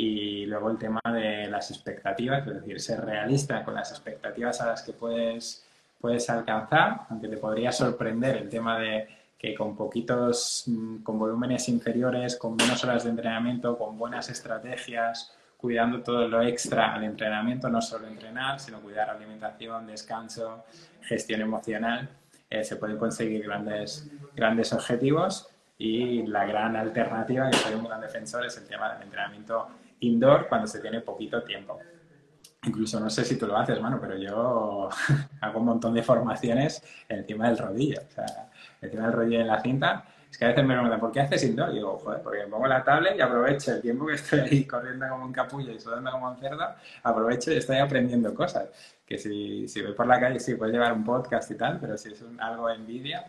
Y luego el tema de las expectativas, es decir, ser realista con las expectativas a las que puedes, puedes alcanzar, aunque te podría sorprender el tema de que con poquitos, mm, con volúmenes inferiores, con menos horas de entrenamiento, con buenas estrategias, cuidando todo lo extra al entrenamiento, no solo entrenar, sino cuidar alimentación, descanso, gestión emocional, eh, se pueden conseguir grandes, grandes objetivos. Y la gran alternativa, que soy un gran defensor, es el tema del entrenamiento indoor cuando se tiene poquito tiempo. Incluso no sé si tú lo haces, mano, pero yo *laughs* hago un montón de formaciones encima del rodillo. O sea, encima del rodillo en la cinta es que a veces me preguntan, ¿por qué haces indoor? Y digo, joder, porque pongo la tablet y aprovecho el tiempo que estoy ahí corriendo como un capullo y sudando como un cerdo, aprovecho y estoy aprendiendo cosas. Que si, si voy por la calle, sí, puedes llevar un podcast y tal, pero si es un, algo en vídeo,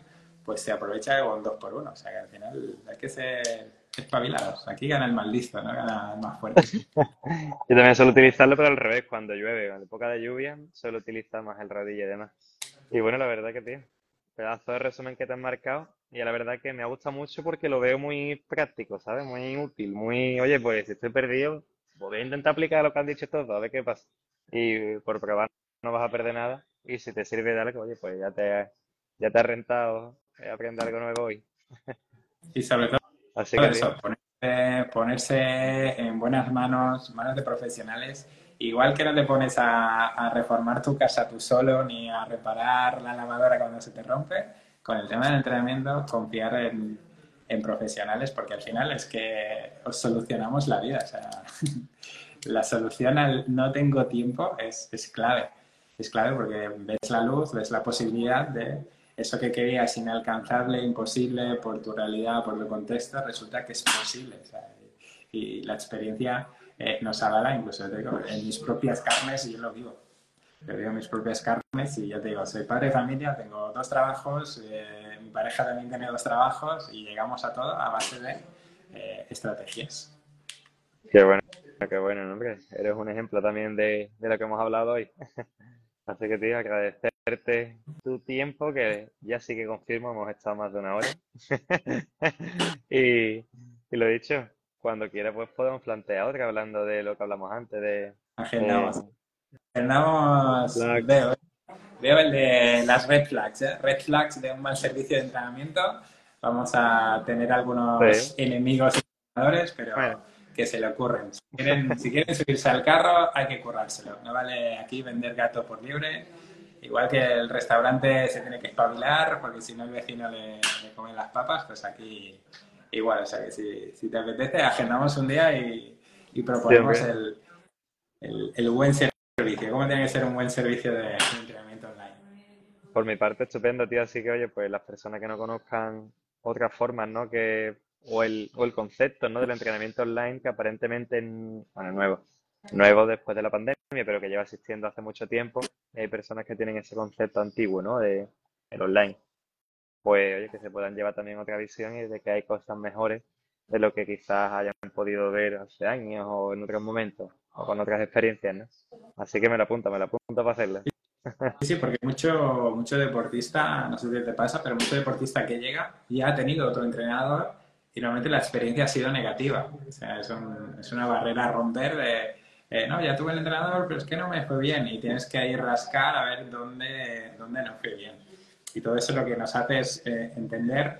pues se aprovecha con dos por uno. O sea que al final hay que ser espabilados. Aquí gana el más listo, no gana el más fuerte. *laughs* Yo también suelo utilizarlo, pero al revés, cuando llueve, en época de lluvia, suelo utilizar más el rodillo y demás. Y bueno, la verdad que, tío, pedazo de resumen que te has marcado. Y la verdad que me ha gustado mucho porque lo veo muy práctico, ¿sabes? Muy útil, muy, oye, pues si estoy perdido, voy a intentar aplicar lo que han dicho todos, a ver qué pasa. Y por probar no vas a perder nada. Y si te sirve de algo, oye, pues ya te, ya te ha rentado aprender algo nuevo hoy. Y sobre todo, Así que, eso, ponerse, ponerse, en buenas manos, manos de profesionales. Igual que no te pones a, a reformar tu casa tú solo, ni a reparar la lavadora cuando se te rompe, con el tema del entrenamiento, confiar en, en profesionales, porque al final es que os solucionamos la vida. O sea, *laughs* la solución al no tengo tiempo es, es clave. Es clave porque ves la luz, ves la posibilidad de eso que querías inalcanzable, imposible por tu realidad, por tu contexto, resulta que es posible. Y, la experiencia eh, nos avala, incluso digo, en mis propias carnes y yo lo vivo yo digo mis propias carnes y ya te digo, soy padre de familia, tengo dos trabajos, eh, mi pareja también tiene dos trabajos y llegamos a todo a base de eh, estrategias. Qué bueno, qué bueno, ¿no? eres un ejemplo también de, de lo que hemos hablado hoy. *laughs* Así que te digo, agradecerte tu tiempo, que ya sí que confirmo, hemos estado más de una hora. *laughs* y, y, lo dicho, cuando quieras pues podemos plantear otra hablando de lo que hablamos antes de... Agendamos. Agendamos, veo, veo el de las red flags, ¿eh? red flags de un mal servicio de entrenamiento. Vamos a tener algunos enemigos entrenadores, pero que se le ocurren. Si *laughs* quieren, si quieren subirse al carro, hay que currárselo. No vale aquí vender gato por libre. Igual que el restaurante se tiene que espabilar, porque si no el vecino le, le comen las papas, pues aquí igual. O sea que si, si te apetece, agendamos un día y, y proponemos el, el, el, buen servicio. ¿Cómo tiene que ser un buen servicio de, entrenamiento online? Por mi parte, estupendo, tío. Así que, oye, pues las personas que no conozcan otras formas, ¿no? Que o el, o el concepto ¿no? del entrenamiento online que aparentemente, bueno, nuevo, nuevo después de la pandemia, pero que lleva existiendo hace mucho tiempo. hay personas que tienen ese concepto antiguo, ¿no? De el online. Pues, oye, que se puedan llevar también otra visión y de que hay cosas mejores de lo que quizás hayan podido ver hace años o en otros momentos o con otras experiencias, ¿no? Así que me la apunta, me la apunta para hacerla. Sí, porque mucho, mucho deportista, no sé si te pasa, pero mucho deportista que llega ya ha tenido otro entrenador y normalmente la experiencia ha sido negativa. O sea, es, una barrera a romper de, eh, no, ya tuve el entrenador, pero es que no me fue bien y tienes que ir rascar a ver dónde, dónde no fue bien. Y todo eso lo que nos hace es eh, entender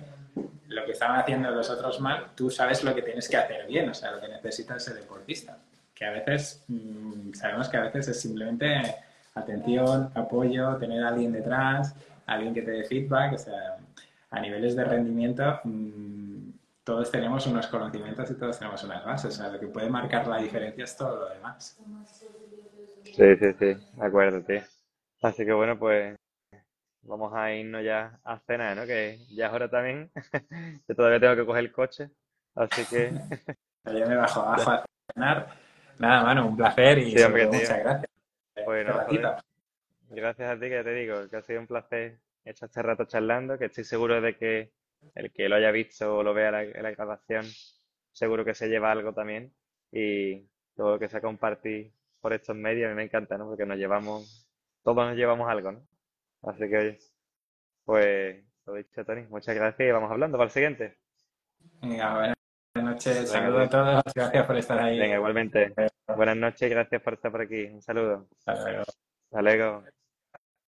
lo que estaban haciendo los otros mal, tú sabes lo que tienes que hacer bien, o sea, lo que necesita ese deportista. Que a veces, mmm, sabemos que a veces es simplemente atención, apoyo, tener a alguien detrás, alguien que te dé feedback, o sea, a niveles de rendimiento, mmm, todos tenemos unos conocimientos y todos tenemos unas bases. O sea, lo que puede marcar la diferencia es todo lo demás. Sí, sí, sí, de acuerdo, tío. Así que bueno, pues vamos a irnos ya a cenar, ¿no? Que ya es hora también. *laughs* Yo todavía tengo que coger el coche, así que... *laughs* Yo me bajo abajo a cenar. Nada, mano, un placer y Sí, hombre, muchas gracias. Bueno, ratito. joder. Gracias a ti, que te digo, que ha sido un placer echar este rato charlando, que estoy seguro de que el que lo haya visto o lo vea la- en la grabación, seguro que se lleva algo también. Y todo lo que sea compartir por estos medios, a mí me encanta, ¿no? Porque nos llevamos, todos nos llevamos algo, ¿no? Así que, oye, pues, lo dicho, Tony, muchas gracias y vamos hablando para el siguiente. Venga, buenas noches, saludos a todos, gracias por estar ahí. Venga, igualmente. Buenas noches y gracias por estar por aquí. Un saludo. Hasta luego. Hasta luego.